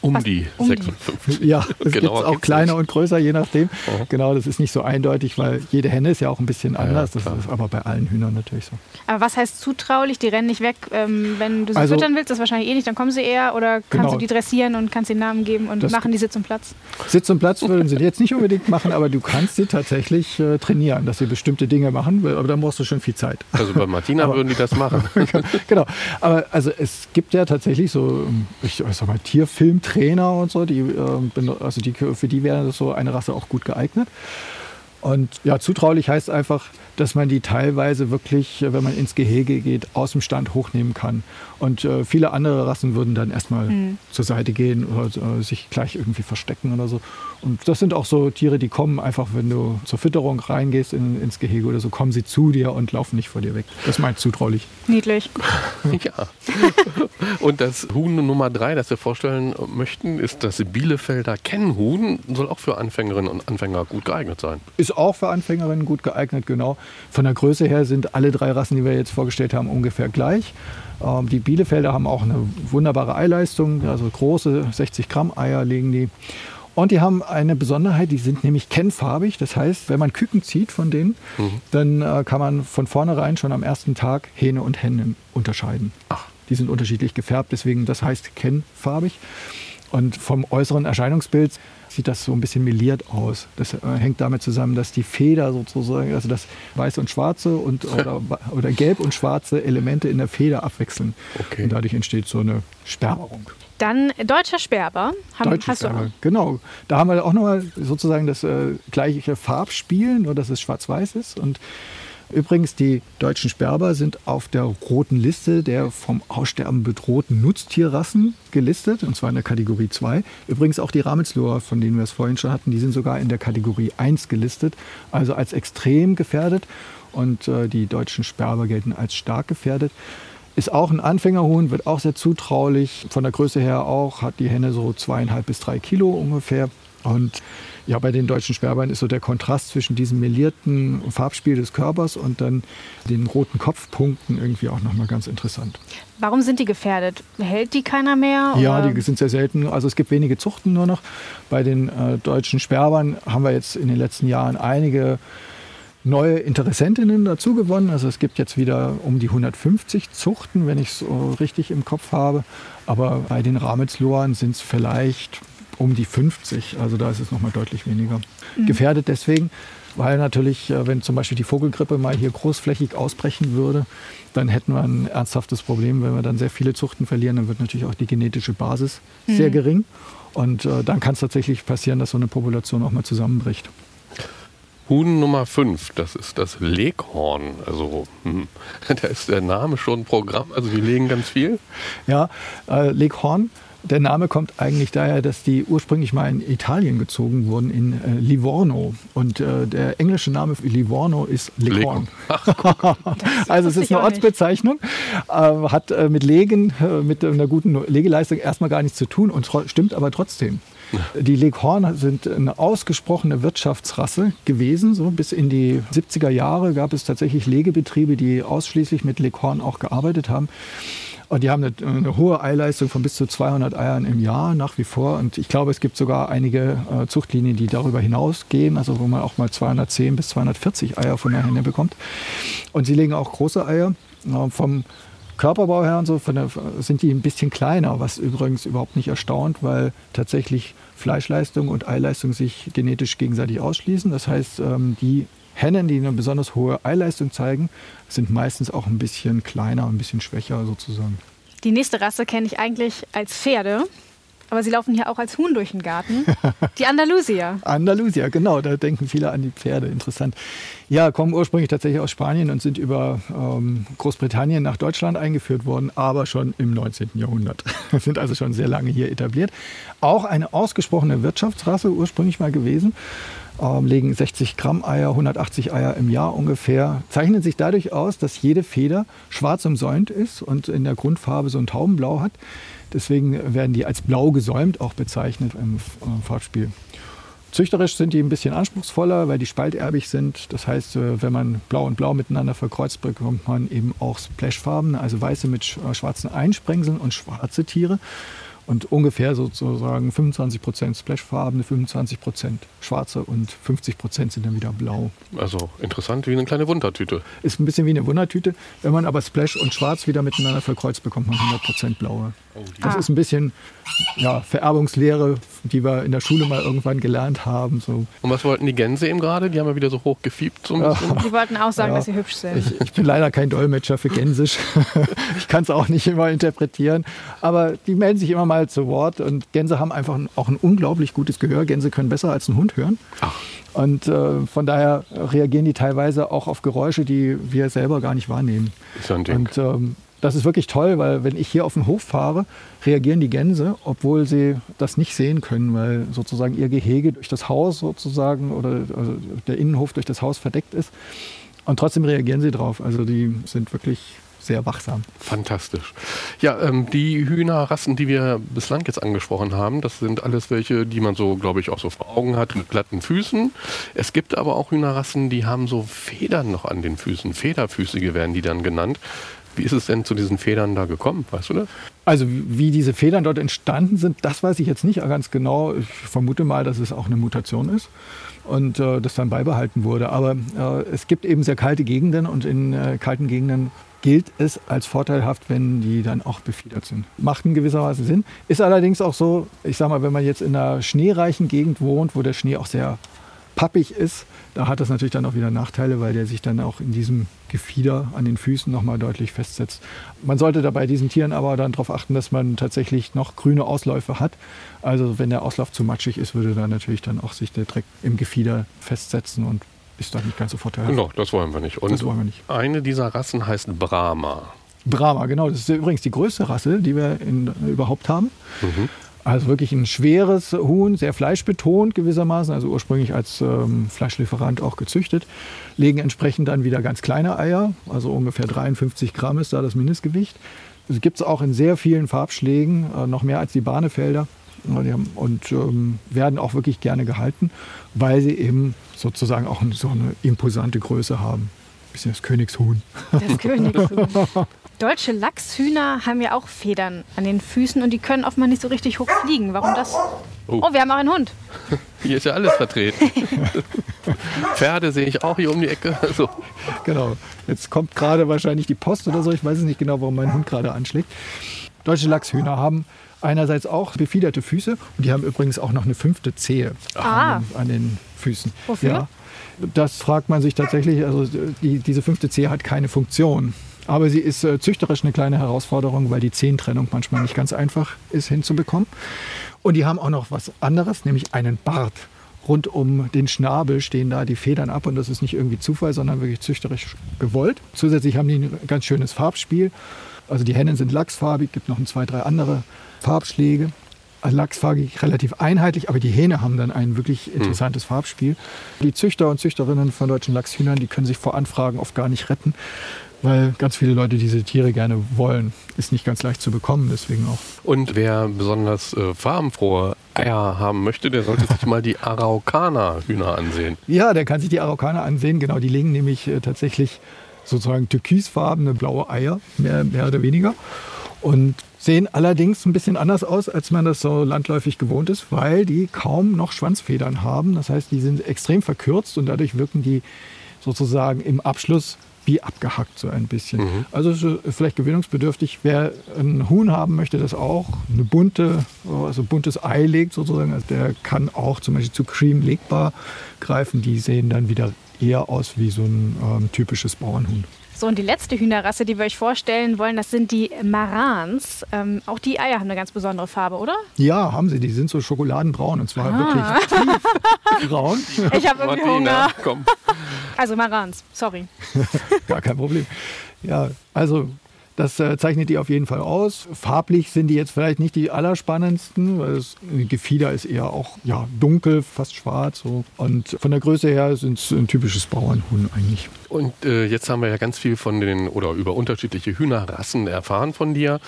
Um Fast die um die. 56. Ja, es gibt auch kleiner nicht. und größer, je nachdem. Aha. Genau, das ist nicht so eindeutig, weil jede Henne ist ja auch ein bisschen anders. das klar. ist aber bei allen Hühnern natürlich so. Aber was heißt zutraulich? Die rennen nicht weg. Ähm, wenn du sie Also- füttern willst, das wahrscheinlich eh nicht, dann kommen sie eher. Oder kannst Genau. du die dressieren und kannst den Namen geben und Das- machen die Sitz und Platz? Sitz und Platz würden sie jetzt nicht unbedingt machen, aber du kannst sie tatsächlich äh, trainieren, dass sie bestimmte Dinge machen, aber dann brauchst du schon viel Zeit. Also bei Martina würden die das machen. genau. Aber also es gibt ja tatsächlich so, ich sag mal, Tierfilmtrainer und so, die, ähm, also die, für die wäre so eine Rasse auch gut geeignet. Und ja, zutraulich heißt einfach, dass man die teilweise wirklich, wenn man ins Gehege geht, aus dem Stand hochnehmen kann. Und äh, viele andere Rassen würden dann erstmal mhm. zur Seite gehen oder äh, sich gleich irgendwie verstecken oder so. Und das sind auch so Tiere, die kommen einfach, wenn du zur Fütterung reingehst in, ins Gehege oder so, kommen sie zu dir und laufen nicht vor dir weg. Das ist mein zutraulich. Niedlich. ja. Und das Huhn Nummer drei, das wir vorstellen möchten, ist das Bielefelder Kennhuhn. Soll auch für Anfängerinnen und Anfänger gut geeignet sein. Ist auch für Anfängerinnen gut geeignet, genau. Von der Größe her sind alle drei Rassen, die wir jetzt vorgestellt haben, ungefähr gleich. Ähm, die Bielefelder haben auch eine wunderbare Eileistung, also große 60 Gramm Eier legen die. Und die haben eine Besonderheit, die sind nämlich kennfarbig. Das heißt, wenn man Küken zieht von denen, mhm. dann äh, kann man von vornherein schon am ersten Tag Hähne und Hennen unterscheiden. Ach. Die sind unterschiedlich gefärbt, deswegen das heißt kennfarbig. Und vom äußeren Erscheinungsbild sieht das so ein bisschen meliert aus. Das äh, hängt damit zusammen, dass die Feder sozusagen, also das Weiße und Schwarze und, oder, oder Gelb und Schwarze Elemente in der Feder abwechseln. Okay. Und dadurch entsteht so eine Sperrung. Dann deutscher Sperber. Haben, Deutscher Sperber, genau. Da haben wir auch nochmal sozusagen das äh, gleiche Farbspiel, nur dass es schwarz-weiß ist. Und übrigens, die deutschen Sperber sind auf der roten Liste der vom Aussterben bedrohten Nutztierrassen gelistet, und zwar in der Kategorie 2. Übrigens auch die Ramelsloher, von denen wir es vorhin schon hatten, die sind sogar in der Kategorie 1 gelistet, also als extrem gefährdet. Und äh, die deutschen Sperber gelten als stark gefährdet. Ist auch ein Anfängerhuhn, wird auch sehr zutraulich. Von der Größe her auch, hat die Henne so zweieinhalb bis drei Kilo ungefähr. Und ja, bei den deutschen Sperrbeinen ist so der Kontrast zwischen diesem melierten Farbspiel des Körpers und dann den roten Kopfpunkten irgendwie auch nochmal ganz interessant. Warum sind die gefährdet? Hält die keiner mehr? Oder? Ja, die sind sehr selten. Also es gibt wenige Zuchten nur noch. Bei den äh, deutschen Sperrbern haben wir jetzt in den letzten Jahren einige neue Interessentinnen dazu gewonnen. Also es gibt jetzt wieder um die 150 Zuchten, wenn ich es so richtig im Kopf habe. Aber bei den Ramelslohren sind es vielleicht um die 50. Also da ist es nochmal deutlich weniger. Mhm. Gefährdet deswegen, weil natürlich, äh, wenn zum Beispiel die Vogelgrippe mal hier großflächig ausbrechen würde, dann hätten wir ein ernsthaftes Problem. Wenn wir dann sehr viele Zuchten verlieren, dann wird natürlich auch die genetische Basis mhm. sehr gering. Und äh, dann kann es tatsächlich passieren, dass so eine Population auch mal zusammenbricht. Huhn Nummer 5, das ist das Leghorn. Also, hm, da ist der Name schon ein Programm, also die legen ganz viel. Ja, äh, Leghorn. Der Name kommt eigentlich daher, dass die ursprünglich mal in Italien gezogen wurden, in äh, Livorno. Und äh, der englische Name für Livorno ist Leghorn. also es ist eine Ortsbezeichnung, äh, hat äh, mit Legen, äh, mit einer guten Legeleistung erstmal gar nichts zu tun und stimmt aber trotzdem. Die Leghorn sind eine ausgesprochene Wirtschaftsrasse gewesen. So bis in die 70er Jahre gab es tatsächlich Legebetriebe, die ausschließlich mit Leghorn auch gearbeitet haben. Und die haben eine, eine, hohe Eileistung von bis zu 200 Eiern im Jahr nach wie vor. Und ich glaube, es gibt sogar einige äh, Zuchtlinien, die darüber hinausgehen, also wo man auch mal 210 bis 240 Eier von der Henne bekommt. Und sie legen auch große Eier. Äh, vom Körperbau her und so der, sind die ein bisschen kleiner, was übrigens überhaupt nicht erstaunt, weil tatsächlich Fleischleistung und Eileistung sich genetisch gegenseitig ausschließen. Das heißt, ähm, die Hennen, die eine besonders hohe Eileistung zeigen, sind meistens auch ein bisschen kleiner, ein bisschen schwächer sozusagen. Die nächste Rasse kenne ich eigentlich als Pferde. Aber sie laufen hier auch als Huhn durch den Garten. Die Andalusier. Andalusier, genau. Da denken viele an die Pferde. Interessant. Ja, kommen ursprünglich tatsächlich aus Spanien und sind über ähm, Großbritannien nach Deutschland eingeführt worden, aber schon im 19. Jahrhundert. sind also schon sehr lange hier etabliert. Auch eine ausgesprochene Wirtschaftsrasse ursprünglich mal gewesen. Ähm, legen 60 Gramm Eier, 180 Eier im Jahr ungefähr. Zeichnen sich dadurch aus, dass jede Feder schwarz umsäumt ist und in der Grundfarbe so ein Taubenblau hat. Deswegen werden die als blau gesäumt auch bezeichnet im Farbspiel. Züchterisch sind die ein bisschen anspruchsvoller, weil die spalterbig sind. Das heißt, äh, wenn man blau und blau miteinander verkreuzt, bekommt man eben auch Splashfarben, also weiße mit äh, schwarzen Einsprengseln und schwarze Tiere und ungefähr sozusagen 25 Prozent Splashfarbene, 25 Prozent schwarze und 50 Prozent sind dann wieder blau. Also interessant wie eine kleine Wundertüte. Ist ein bisschen wie eine Wundertüte. Wenn man aber Splash und Schwarz wieder miteinander verkreuzt, bekommt man 100 Prozent blaue. Oh, das ah. ist ein bisschen ja, Vererbungslehre, die wir in der Schule mal irgendwann gelernt haben. So. Und was wollten die Gänse eben gerade? Die haben ja wieder so hoch gefiebt. So die wollten auch sagen, ja. dass sie hübsch sind. Ich, ich, bin leider kein Dolmetscher für Gänsisch. ich kann es auch nicht immer interpretieren. Aber die melden sich immer mal zu Wort. Und Gänse haben einfach auch ein unglaublich gutes Gehör. Gänse können besser als ein Hund hören. Ach. Und äh, von daher reagieren die teilweise auch auf Geräusche, die wir selber gar nicht wahrnehmen. Ist ja ein Ding. Und ähm, das ist wirklich toll, weil wenn ich hier auf den Hof fahre, reagieren die Gänse, obwohl sie das nicht sehen können, weil sozusagen ihr Gehege durch das Haus sozusagen oder also der Innenhof durch das Haus verdeckt ist. Und trotzdem reagieren sie drauf. Also die sind wirklich sehr wachsam. Fantastisch. Ja, ähm, die Hühnerrassen, die wir bislang jetzt angesprochen haben, das sind alles welche, die man so, glaube ich, auch so vor Augen hat, mit glatten Füßen. Es gibt aber auch Hühnerrassen, die haben so Federn noch an den Füßen. Federfüßige werden die dann genannt. Wie ist es denn zu diesen Federn da gekommen? Weißt du das? Also wie diese Federn dort entstanden sind, das weiß ich jetzt nicht ganz genau. Ich vermute mal, dass es auch eine Mutation ist und äh, das dann beibehalten wurde. Aber äh, es gibt eben sehr kalte Gegenden und in äh, kalten Gegenden gilt es als vorteilhaft, wenn die dann auch befiedert sind. Macht in gewisser Weise Sinn. Ist allerdings auch so, ich sag mal, wenn man jetzt in einer schneereichen Gegend wohnt, wo der Schnee auch sehr pappig ist, da hat das natürlich dann auch wieder Nachteile, weil der sich dann auch in diesem Gefieder an den Füßen nochmal deutlich festsetzt. Man sollte dabei diesen Tieren aber dann darauf achten, dass man tatsächlich noch grüne Ausläufe hat. Also wenn der Auslauf zu matschig ist, würde dann natürlich dann auch sich der Dreck im Gefieder festsetzen und ist dann nicht ganz so vorteilhaft. Genau, das wollen wir nicht. Und das wollen wir nicht. eine dieser Rassen heißt Brahma. Brahma, genau. Das ist übrigens die größte Rasse, die wir in, überhaupt haben. Mhm. Also wirklich ein schweres Huhn, sehr fleischbetont gewissermaßen, also ursprünglich als ähm, Fleischlieferant auch gezüchtet. Legen entsprechend dann wieder ganz kleine Eier, also ungefähr 53 Gramm ist da das Mindestgewicht. Es gibt es auch in sehr vielen Farbschlägen, äh, noch mehr als die Bahnefelder. Und ähm, werden auch wirklich gerne gehalten, weil sie eben sozusagen auch so eine imposante Größe haben. Ein bisschen das Königshuhn. Das Königshuhn. Deutsche Lachshühner haben ja auch Federn an den Füßen und die können oft mal nicht so richtig hoch fliegen. Warum das? Oh. Oh, wir haben auch einen Hund. Hier ist ja alles vertreten. Pferde sehe ich auch hier um die Ecke. So. Genau. Jetzt kommt gerade wahrscheinlich die Post oder so. Ich weiß es nicht genau, warum mein Hund gerade anschlägt. Deutsche Lachshühner haben einerseits auch befiederte Füße und die haben übrigens auch noch eine fünfte Zehe Ah. an, den, an den Füßen. Wofür? Ja, das fragt man sich tatsächlich. Also die, diese fünfte Zehe hat keine Funktion. Aber sie ist äh, züchterisch eine kleine Herausforderung, weil die Zehentrennung manchmal nicht ganz einfach ist hinzubekommen. Und die haben auch noch was anderes, nämlich einen Bart. Rund um den Schnabel stehen da die Federn ab und das ist nicht irgendwie Zufall, sondern wirklich züchterisch gewollt. Zusätzlich haben die ein ganz schönes Farbspiel. Also die Hennen sind lachsfarbig, gibt noch ein, zwei, drei andere Farbschläge. Lachsfarbig relativ einheitlich, aber die Hähne haben dann ein wirklich interessantes Farbspiel. Die Züchter und Züchterinnen von deutschen Lachshühnern, die können sich vor Anfragen oft gar nicht retten, weil ganz viele Leute diese Tiere gerne wollen. Ist nicht ganz leicht zu bekommen, deswegen auch. Und wer besonders äh, farbenfrohe Eier haben möchte, der sollte sich mal die Araukaner-Hühner ansehen. Ja, der kann sich die Araukaner ansehen. Genau, die legen nämlich äh, tatsächlich sozusagen türkisfarbene blaue Eier, mehr, mehr oder weniger. Und sehen allerdings ein bisschen anders aus, als man das so landläufig gewohnt ist, weil die kaum noch Schwanzfedern haben. Das heißt, die sind extrem verkürzt und dadurch wirken die sozusagen im Abschluss wie abgehackt so ein bisschen. Mhm. Also es ist vielleicht gewöhnungsbedürftig. Wer ein Huhn haben möchte, das auch eine bunte, also buntes Ei legt sozusagen, also der kann auch zum Beispiel zu Cream legbar greifen. Die sehen dann wieder eher aus wie so ein ähm, typisches Bauernhuhn. So, und die letzte Hühnerrasse, die wir euch vorstellen wollen, das sind die Marans. Ähm, auch die Eier haben eine ganz besondere Farbe, oder? Ja, haben sie. Die sind so schokoladenbraun und zwar Ah. wirklich tiefbraun. Ich habe irgendwie Hunger. Komm. Also Marans, sorry. Gar kein Problem. Ja, also das äh, zeichnet die auf jeden Fall aus. Farblich sind die jetzt vielleicht nicht die allerspannendsten, weil das Gefieder ist eher auch ja, dunkel, fast schwarz. So. Und von der Größe her sind es ein typisches Bauernhuhn eigentlich. Und äh, jetzt haben wir ja ganz viel von den oder über unterschiedliche Hühnerrassen erfahren von dir.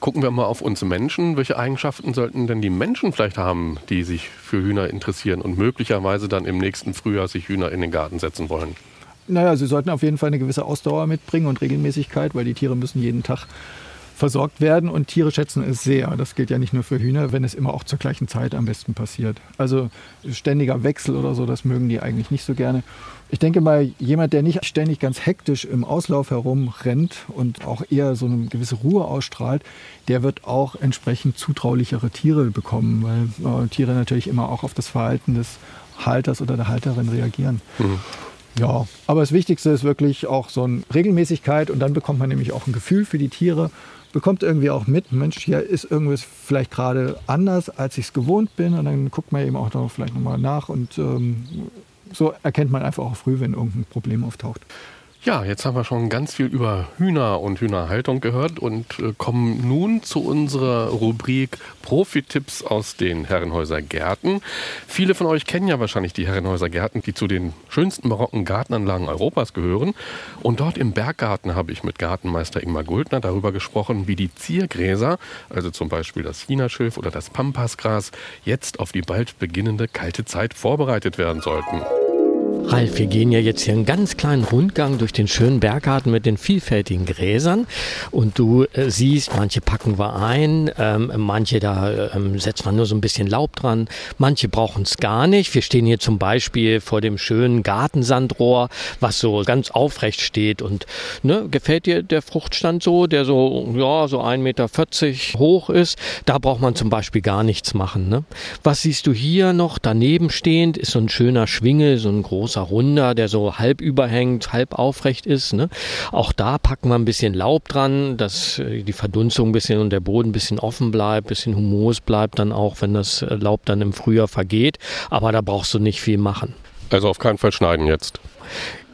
Gucken wir mal auf uns Menschen. Welche Eigenschaften sollten denn die Menschen vielleicht haben, die sich für Hühner interessieren und möglicherweise dann im nächsten Frühjahr sich Hühner in den Garten setzen wollen? Naja, sie sollten auf jeden Fall eine gewisse Ausdauer mitbringen und Regelmäßigkeit, weil die Tiere müssen jeden Tag versorgt werden und Tiere schätzen es sehr. Das gilt ja nicht nur für Hühner, wenn es immer auch zur gleichen Zeit am besten passiert. Also ständiger Wechsel oder so, das mögen die eigentlich nicht so gerne. Ich denke mal, jemand, der nicht ständig ganz hektisch im Auslauf herumrennt und auch eher so eine gewisse Ruhe ausstrahlt, der wird auch entsprechend zutraulichere Tiere bekommen, weil äh, Tiere natürlich immer auch auf das Verhalten des Halters oder der Halterin reagieren. Ja, aber das Wichtigste ist wirklich auch so eine Regelmäßigkeit und dann bekommt man nämlich auch ein Gefühl für die Tiere, bekommt irgendwie auch mit, Mensch, hier ist irgendwas vielleicht gerade anders, als ich es gewohnt bin und dann guckt man eben auch noch vielleicht nochmal nach und ähm, so erkennt man einfach auch früh, wenn irgendein Problem auftaucht. Ja, jetzt haben wir schon ganz viel über Hühner und Hühnerhaltung gehört und äh, kommen nun zu unserer Rubrik Profi-Tipps aus den Herrenhäuser Gärten. Viele von euch kennen ja wahrscheinlich die Herrenhäuser Gärten, die zu den schönsten barocken Gartenanlagen Europas gehören. Und dort im Berggarten habe ich mit Gartenmeister Ingmar Guldner darüber gesprochen, wie die Ziergräser, also zum Beispiel das Chinaschilf oder das Pampasgras, jetzt auf die bald beginnende kalte Zeit vorbereitet werden sollten. Ralf, wir gehen ja jetzt hier einen ganz kleinen Rundgang durch den schönen Berggarten mit den vielfältigen Gräsern. Und du äh, siehst, manche packen wir ein, ähm, manche da ähm, setzt man nur so ein bisschen Laub dran, manche brauchen es gar nicht. Wir stehen hier zum Beispiel vor dem schönen Gartensandrohr, was so ganz aufrecht steht. Und ne, gefällt dir der Fruchtstand so, der so, ja, so 1,40 Meter hoch ist? Da braucht man zum Beispiel gar nichts machen. Ne? Was siehst du hier noch daneben stehend? Ist so ein schöner Schwingel, so ein großer großer Runder, der so halb überhängt, halb aufrecht ist. Ne? Auch da packen wir ein bisschen Laub dran, dass äh, die Verdunstung ein bisschen und der Boden ein bisschen offen bleibt, ein bisschen Humus bleibt dann auch, wenn das äh, Laub dann im Frühjahr vergeht. Aber da brauchst du nicht viel machen. Also auf keinen Fall schneiden jetzt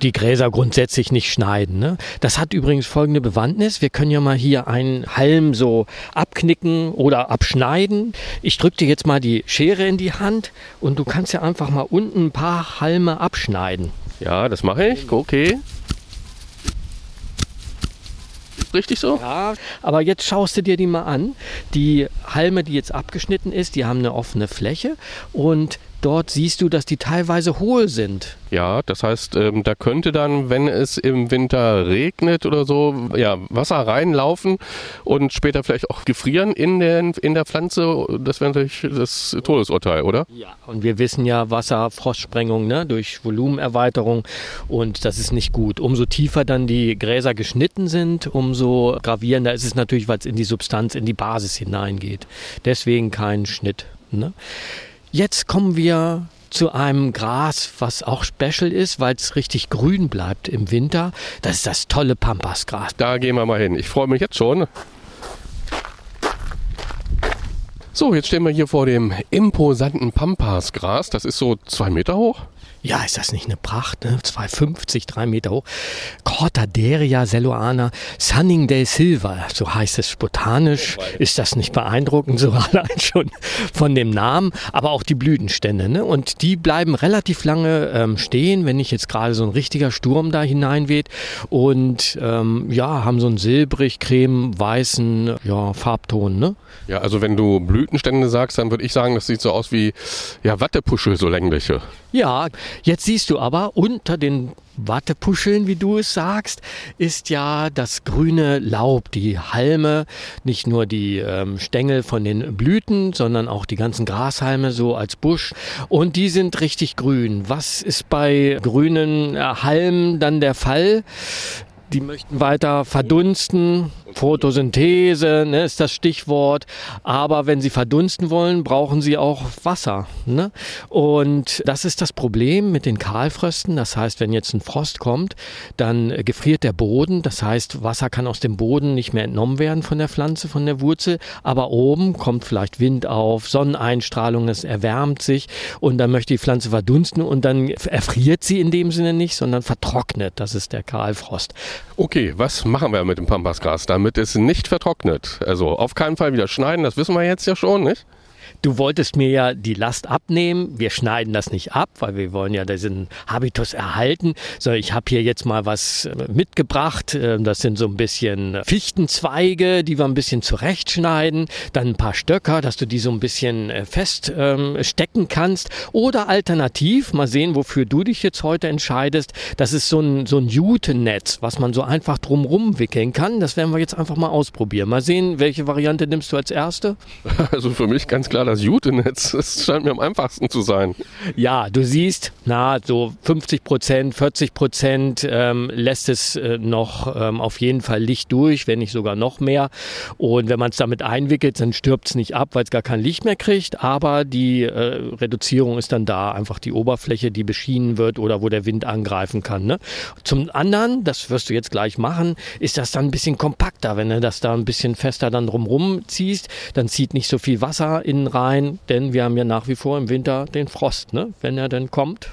die Gräser grundsätzlich nicht schneiden. Ne? Das hat übrigens folgende Bewandtnis. Wir können ja mal hier einen Halm so abknicken oder abschneiden. Ich drücke dir jetzt mal die Schere in die Hand und du kannst ja einfach mal unten ein paar Halme abschneiden. Ja, das mache ich. Okay. Richtig so? Ja, aber jetzt schaust du dir die mal an. Die Halme, die jetzt abgeschnitten ist, die haben eine offene Fläche und dort siehst du, dass die teilweise hohl sind. Ja, das heißt, ähm, da könnte dann, wenn es im Winter regnet oder so, ja, Wasser reinlaufen und später vielleicht auch gefrieren in der, in der Pflanze. Das wäre natürlich das Todesurteil, oder? Ja, und wir wissen ja, Wasser, Frostsprengung ne, durch Volumenerweiterung und das ist nicht gut. Umso tiefer dann die Gräser geschnitten sind, umso gravierender ist es natürlich, weil es in die Substanz, in die Basis hineingeht. Deswegen kein Schnitt. Ne? Jetzt kommen wir zu einem Gras, was auch special ist, weil es richtig grün bleibt im Winter. Das ist das tolle Pampasgras. Da gehen wir mal hin. Ich freue mich jetzt schon. So, jetzt stehen wir hier vor dem imposanten Pampasgras. Das ist so zwei Meter hoch. Ja, ist das nicht eine Pracht, ne? 2,50, drei Meter hoch. Cortaderia celluana Sunningdale Silver, so heißt es botanisch. Ist das nicht beeindruckend, so allein schon von dem Namen, aber auch die Blütenstände. Ne? Und die bleiben relativ lange ähm, stehen, wenn nicht jetzt gerade so ein richtiger Sturm da hineinweht. Und ähm, ja, haben so einen silbrig, creme, weißen ja, Farbton. Ne? Ja, also wenn du Blütenstände sagst, dann würde ich sagen, das sieht so aus wie ja, Wattepuschel, so längliche. Ja, jetzt siehst du aber unter den Wattepuscheln, wie du es sagst, ist ja das grüne Laub, die Halme, nicht nur die ähm, Stängel von den Blüten, sondern auch die ganzen Grashalme so als Busch. Und die sind richtig grün. Was ist bei grünen äh, Halmen dann der Fall? Die möchten weiter verdunsten. Photosynthese ne, ist das Stichwort. Aber wenn sie verdunsten wollen, brauchen sie auch Wasser. Ne? Und das ist das Problem mit den Kahlfrösten. Das heißt, wenn jetzt ein Frost kommt, dann gefriert der Boden. Das heißt, Wasser kann aus dem Boden nicht mehr entnommen werden von der Pflanze, von der Wurzel. Aber oben kommt vielleicht Wind auf, Sonneneinstrahlung, es erwärmt sich und dann möchte die Pflanze verdunsten und dann erfriert sie in dem Sinne nicht, sondern vertrocknet. Das ist der Kahlfrost. Okay, was machen wir mit dem Pampasgras, damit es nicht vertrocknet? Also auf keinen Fall wieder schneiden, das wissen wir jetzt ja schon, nicht? Du wolltest mir ja die Last abnehmen. Wir schneiden das nicht ab, weil wir wollen ja diesen Habitus erhalten. So, ich habe hier jetzt mal was äh, mitgebracht. Ähm, das sind so ein bisschen Fichtenzweige, die wir ein bisschen zurechtschneiden. Dann ein paar Stöcker, dass du die so ein bisschen äh, feststecken ähm, kannst. Oder alternativ, mal sehen, wofür du dich jetzt heute entscheidest. Das ist so ein, so ein Jutennetz, was man so einfach drumrum wickeln kann. Das werden wir jetzt einfach mal ausprobieren. Mal sehen, welche Variante nimmst du als erste? Also für mich ganz klar das Jute-Netz. Das scheint mir am einfachsten zu sein. Ja, du siehst, na, so 50 Prozent, 40 Prozent ähm, lässt es äh, noch ähm, auf jeden Fall Licht durch, wenn nicht sogar noch mehr. Und wenn man es damit einwickelt, dann stirbt es nicht ab, weil es gar kein Licht mehr kriegt. Aber die äh, Reduzierung ist dann da, einfach die Oberfläche, die beschienen wird oder wo der Wind angreifen kann. Ne? Zum anderen, das wirst du jetzt gleich machen, ist das dann ein bisschen kompakter. Wenn du das da ein bisschen fester dann drumrum ziehst, dann zieht nicht so viel Wasser innen rein, denn wir haben ja nach wie vor im Winter den Frost, ne? wenn er dann kommt.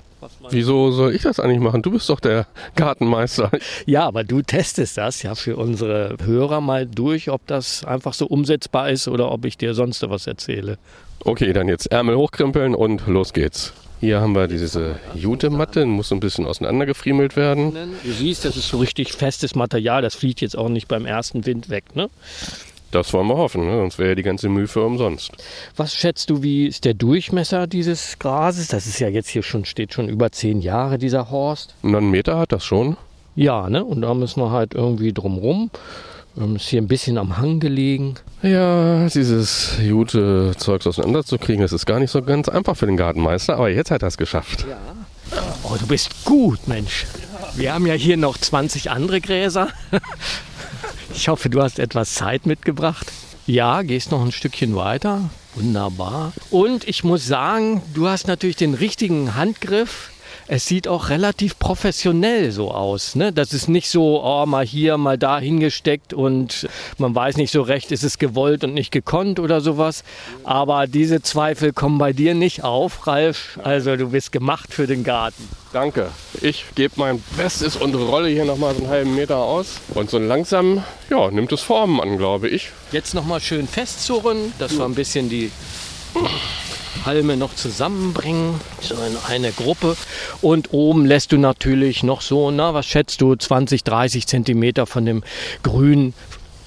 Wieso soll ich das eigentlich machen? Du bist doch der Gartenmeister. Ja, aber du testest das ja für unsere Hörer mal durch, ob das einfach so umsetzbar ist oder ob ich dir sonst was erzähle. Okay, dann jetzt Ärmel hochkrempeln und los geht's. Hier haben wir diese Jutematte, muss so ein bisschen auseinandergefriemelt werden. Du siehst, das ist so richtig festes Material, das fliegt jetzt auch nicht beim ersten Wind weg, ne? Das wollen wir hoffen, ne? sonst wäre ja die ganze Mühe für umsonst. Was schätzt du, wie ist der Durchmesser dieses Grases? Das ist ja jetzt hier schon, steht schon über zehn Jahre, dieser Horst. Und einen Meter hat das schon. Ja, ne? Und da müssen wir halt irgendwie drumrum. Ähm, Ist hier ein bisschen am Hang gelegen. Ja, dieses gute Zeugs auseinanderzukriegen, das ist gar nicht so ganz einfach für den Gartenmeister, aber jetzt hat er es geschafft. Oh, du bist gut, Mensch. Wir haben ja hier noch 20 andere Gräser. Ich hoffe, du hast etwas Zeit mitgebracht. Ja, gehst noch ein Stückchen weiter. Wunderbar. Und ich muss sagen, du hast natürlich den richtigen Handgriff. Es sieht auch relativ professionell so aus. Ne? Das ist nicht so, oh, mal hier, mal da hingesteckt und man weiß nicht so recht, ist es gewollt und nicht gekonnt oder sowas. Aber diese Zweifel kommen bei dir nicht auf, Ralf. Also du bist gemacht für den Garten. Danke. Ich gebe mein Bestes und rolle hier nochmal so einen halben Meter aus. Und so langsam, ja, nimmt es Formen an, glaube ich. Jetzt nochmal schön festzurren, dass wir ein bisschen die Halme noch zusammenbringen, so in eine Gruppe. Und oben lässt du natürlich noch so, na, was schätzt du, 20, 30 Zentimeter von dem Grün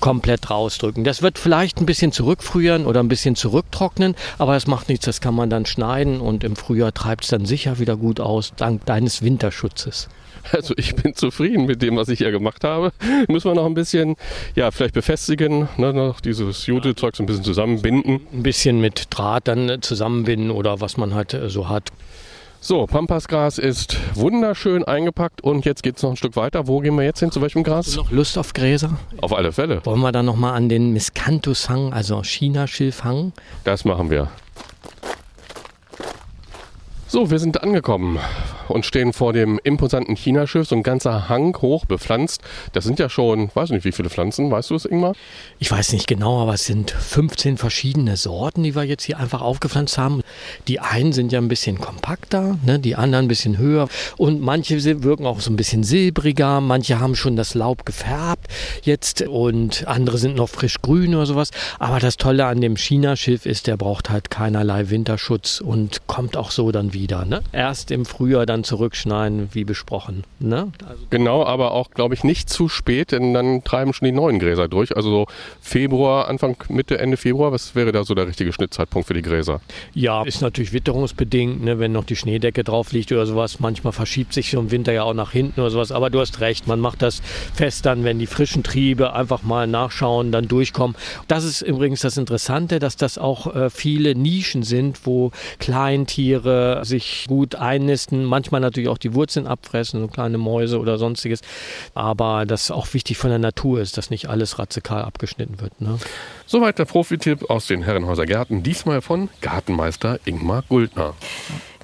komplett rausdrücken. Das wird vielleicht ein bisschen zurückfrieren oder ein bisschen zurücktrocknen, aber das macht nichts, das kann man dann schneiden und im Frühjahr treibt es dann sicher wieder gut aus, dank deines Winterschutzes. Also ich bin zufrieden mit dem, was ich hier gemacht habe. Müssen wir noch ein bisschen, ja, vielleicht befestigen, ne, noch dieses Jute-Zeug so ein bisschen zusammenbinden. Ein bisschen mit Draht dann äh, zusammenbinden oder was man halt äh, so hat. So, Pampasgras ist wunderschön eingepackt und jetzt geht es noch ein Stück weiter. Wo gehen wir jetzt hin? Zu welchem Gras? Noch Lust auf Gräser? Auf alle Fälle. Wollen wir dann nochmal an den Miscanthus-Hang, also China-Schilfhang? Das machen wir. So, wir sind angekommen und stehen vor dem imposanten Chinaschiff. So ein ganzer Hang hoch bepflanzt. Das sind ja schon, weiß nicht wie viele Pflanzen. Weißt du es, Ingmar? Ich weiß nicht genau, aber es sind 15 verschiedene Sorten, die wir jetzt hier einfach aufgepflanzt haben. Die einen sind ja ein bisschen kompakter, ne? die anderen ein bisschen höher. Und manche wirken auch so ein bisschen silbriger. Manche haben schon das Laub gefärbt jetzt und andere sind noch frisch grün oder sowas. Aber das Tolle an dem China-Schiff ist, der braucht halt keinerlei Winterschutz und kommt auch so dann wieder. Ne? Erst im Frühjahr dann zurückschneiden, wie besprochen. Ne? Also Genau, aber auch, glaube ich, nicht zu spät, denn dann treiben schon die neuen Gräser durch. Also so Februar, Anfang, Mitte, Ende Februar, was wäre da so der richtige Schnittzeitpunkt für die Gräser? Ja, ist natürlich witterungsbedingt, ne, wenn noch die Schneedecke drauf liegt oder sowas. Manchmal verschiebt sich so im Winter ja auch nach hinten oder sowas. Aber du hast recht, man macht das fest dann, wenn die frischen Triebe einfach mal nachschauen, dann durchkommen. Das ist übrigens das Interessante, dass das auch äh, viele Nischen sind, wo Kleintiere sich gut einnisten. Manchmal natürlich auch die Wurzeln abfressen, so kleine Mäuse oder sonstiges. Aber das auch wichtig von der Natur ist, dass nicht alles radikal abgeschnitten wird. Ne? Soweit der Profitipp aus den Herrenhäuser Gärten, diesmal von Gartenmeister Ingmar Guldner.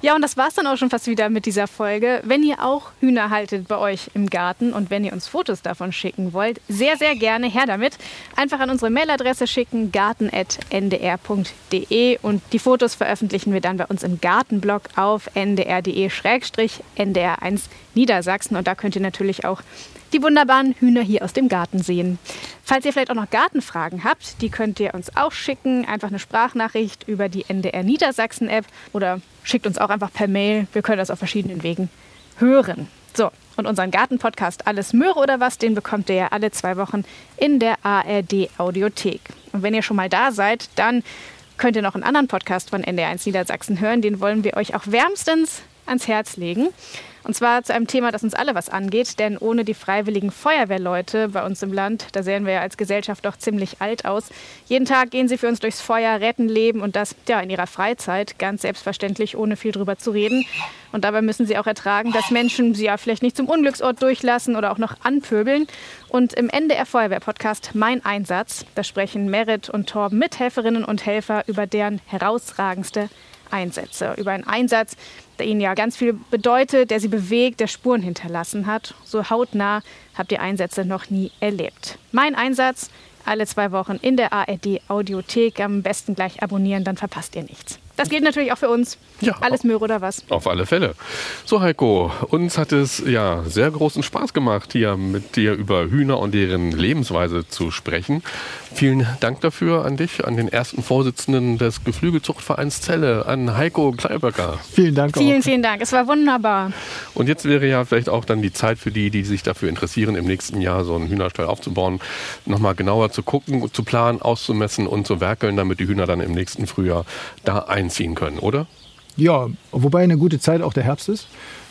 Ja, und das war's dann auch schon fast wieder mit dieser Folge. Wenn ihr auch Hühner haltet bei euch im Garten und wenn ihr uns Fotos davon schicken wollt, sehr, sehr gerne her damit. Einfach an unsere Mailadresse schicken, garten.ndr.de und die Fotos veröffentlichen wir dann bei uns im Gartenblog auf ndr.de-ndr1 Niedersachsen und da könnt ihr natürlich auch die wunderbaren Hühner hier aus dem Garten sehen. Falls ihr vielleicht auch noch Gartenfragen habt, die könnt ihr uns auch schicken. Einfach eine Sprachnachricht über die NDR Niedersachsen App oder schickt uns auch einfach per Mail. Wir können das auf verschiedenen Wegen hören. So, und unseren Gartenpodcast Alles Möhre oder was, den bekommt ihr ja alle zwei Wochen in der ARD Audiothek. Und wenn ihr schon mal da seid, dann könnt ihr noch einen anderen Podcast von NDR1 Niedersachsen hören. Den wollen wir euch auch wärmstens ans Herz legen. Und zwar zu einem Thema, das uns alle was angeht, denn ohne die freiwilligen Feuerwehrleute bei uns im Land, da sehen wir ja als Gesellschaft doch ziemlich alt aus. Jeden Tag gehen sie für uns durchs Feuer, retten Leben und das ja in ihrer Freizeit, ganz selbstverständlich, ohne viel drüber zu reden. Und dabei müssen sie auch ertragen, dass Menschen sie ja vielleicht nicht zum Unglücksort durchlassen oder auch noch anpöbeln. Und im NDR Feuerwehr-Podcast Mein Einsatz, da sprechen Merit und Torben mit Helferinnen und Helfer über deren herausragendste Einsätze. Über einen Einsatz, der ihnen ja ganz viel bedeutet, der sie bewegt, der Spuren hinterlassen hat. So hautnah habt ihr Einsätze noch nie erlebt. Mein Einsatz, alle zwei Wochen in der ARD Audiothek. Am besten gleich abonnieren, dann verpasst ihr nichts. Das gilt natürlich auch für uns. Ja. Alles Möhre oder was? Auf alle Fälle. So Heiko, uns hat es ja sehr großen Spaß gemacht, hier mit dir über Hühner und deren Lebensweise zu sprechen. Vielen Dank dafür an dich, an den ersten Vorsitzenden des Geflügelzuchtvereins Zelle, an Heiko Kleiböcker. Vielen Dank Vielen, auch. vielen Dank. Es war wunderbar. Und jetzt wäre ja vielleicht auch dann die Zeit für die, die sich dafür interessieren, im nächsten Jahr so einen Hühnerstall aufzubauen, nochmal genauer zu gucken, zu planen, auszumessen und zu werkeln, damit die Hühner dann im nächsten Frühjahr da einziehen können, oder? Ja, wobei eine gute Zeit auch der Herbst ist.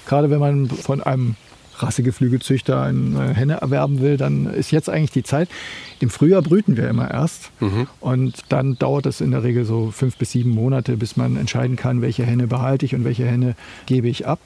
Gerade wenn man von einem Rassegeflügelzüchter eine Henne erwerben will, dann ist jetzt eigentlich die Zeit. Im Frühjahr brüten wir immer erst. Und dann dauert es in der Regel so fünf bis sieben Monate, bis man entscheiden kann, welche Henne behalte ich und welche Henne gebe ich ab.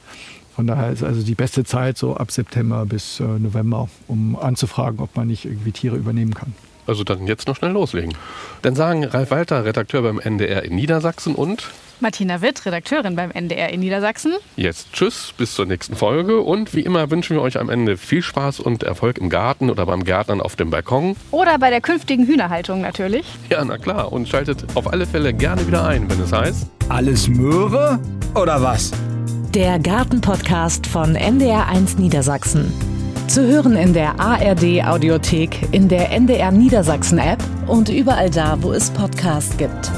Von daher ist also die beste Zeit so ab September bis äh, November, um anzufragen, ob man nicht irgendwie Tiere übernehmen kann. Also dann jetzt noch schnell loslegen. Dann sagen Ralf Walter, Redakteur beim NDR in Niedersachsen und Martina Witt, Redakteurin beim NDR in Niedersachsen. jetzt Tschüss, bis zur nächsten Folge. Und wie immer wünschen wir euch am Ende viel Spaß und Erfolg im Garten oder beim Gärtnern auf dem Balkon. Oder bei der künftigen Hühnerhaltung natürlich. Ja, na klar. Und schaltet auf alle Fälle gerne wieder ein, wenn es heißt. Alles Möhre oder was? Der Gartenpodcast von NDR1 Niedersachsen. Zu hören in der ARD Audiothek, in der NDR Niedersachsen App und überall da, wo es Podcasts gibt.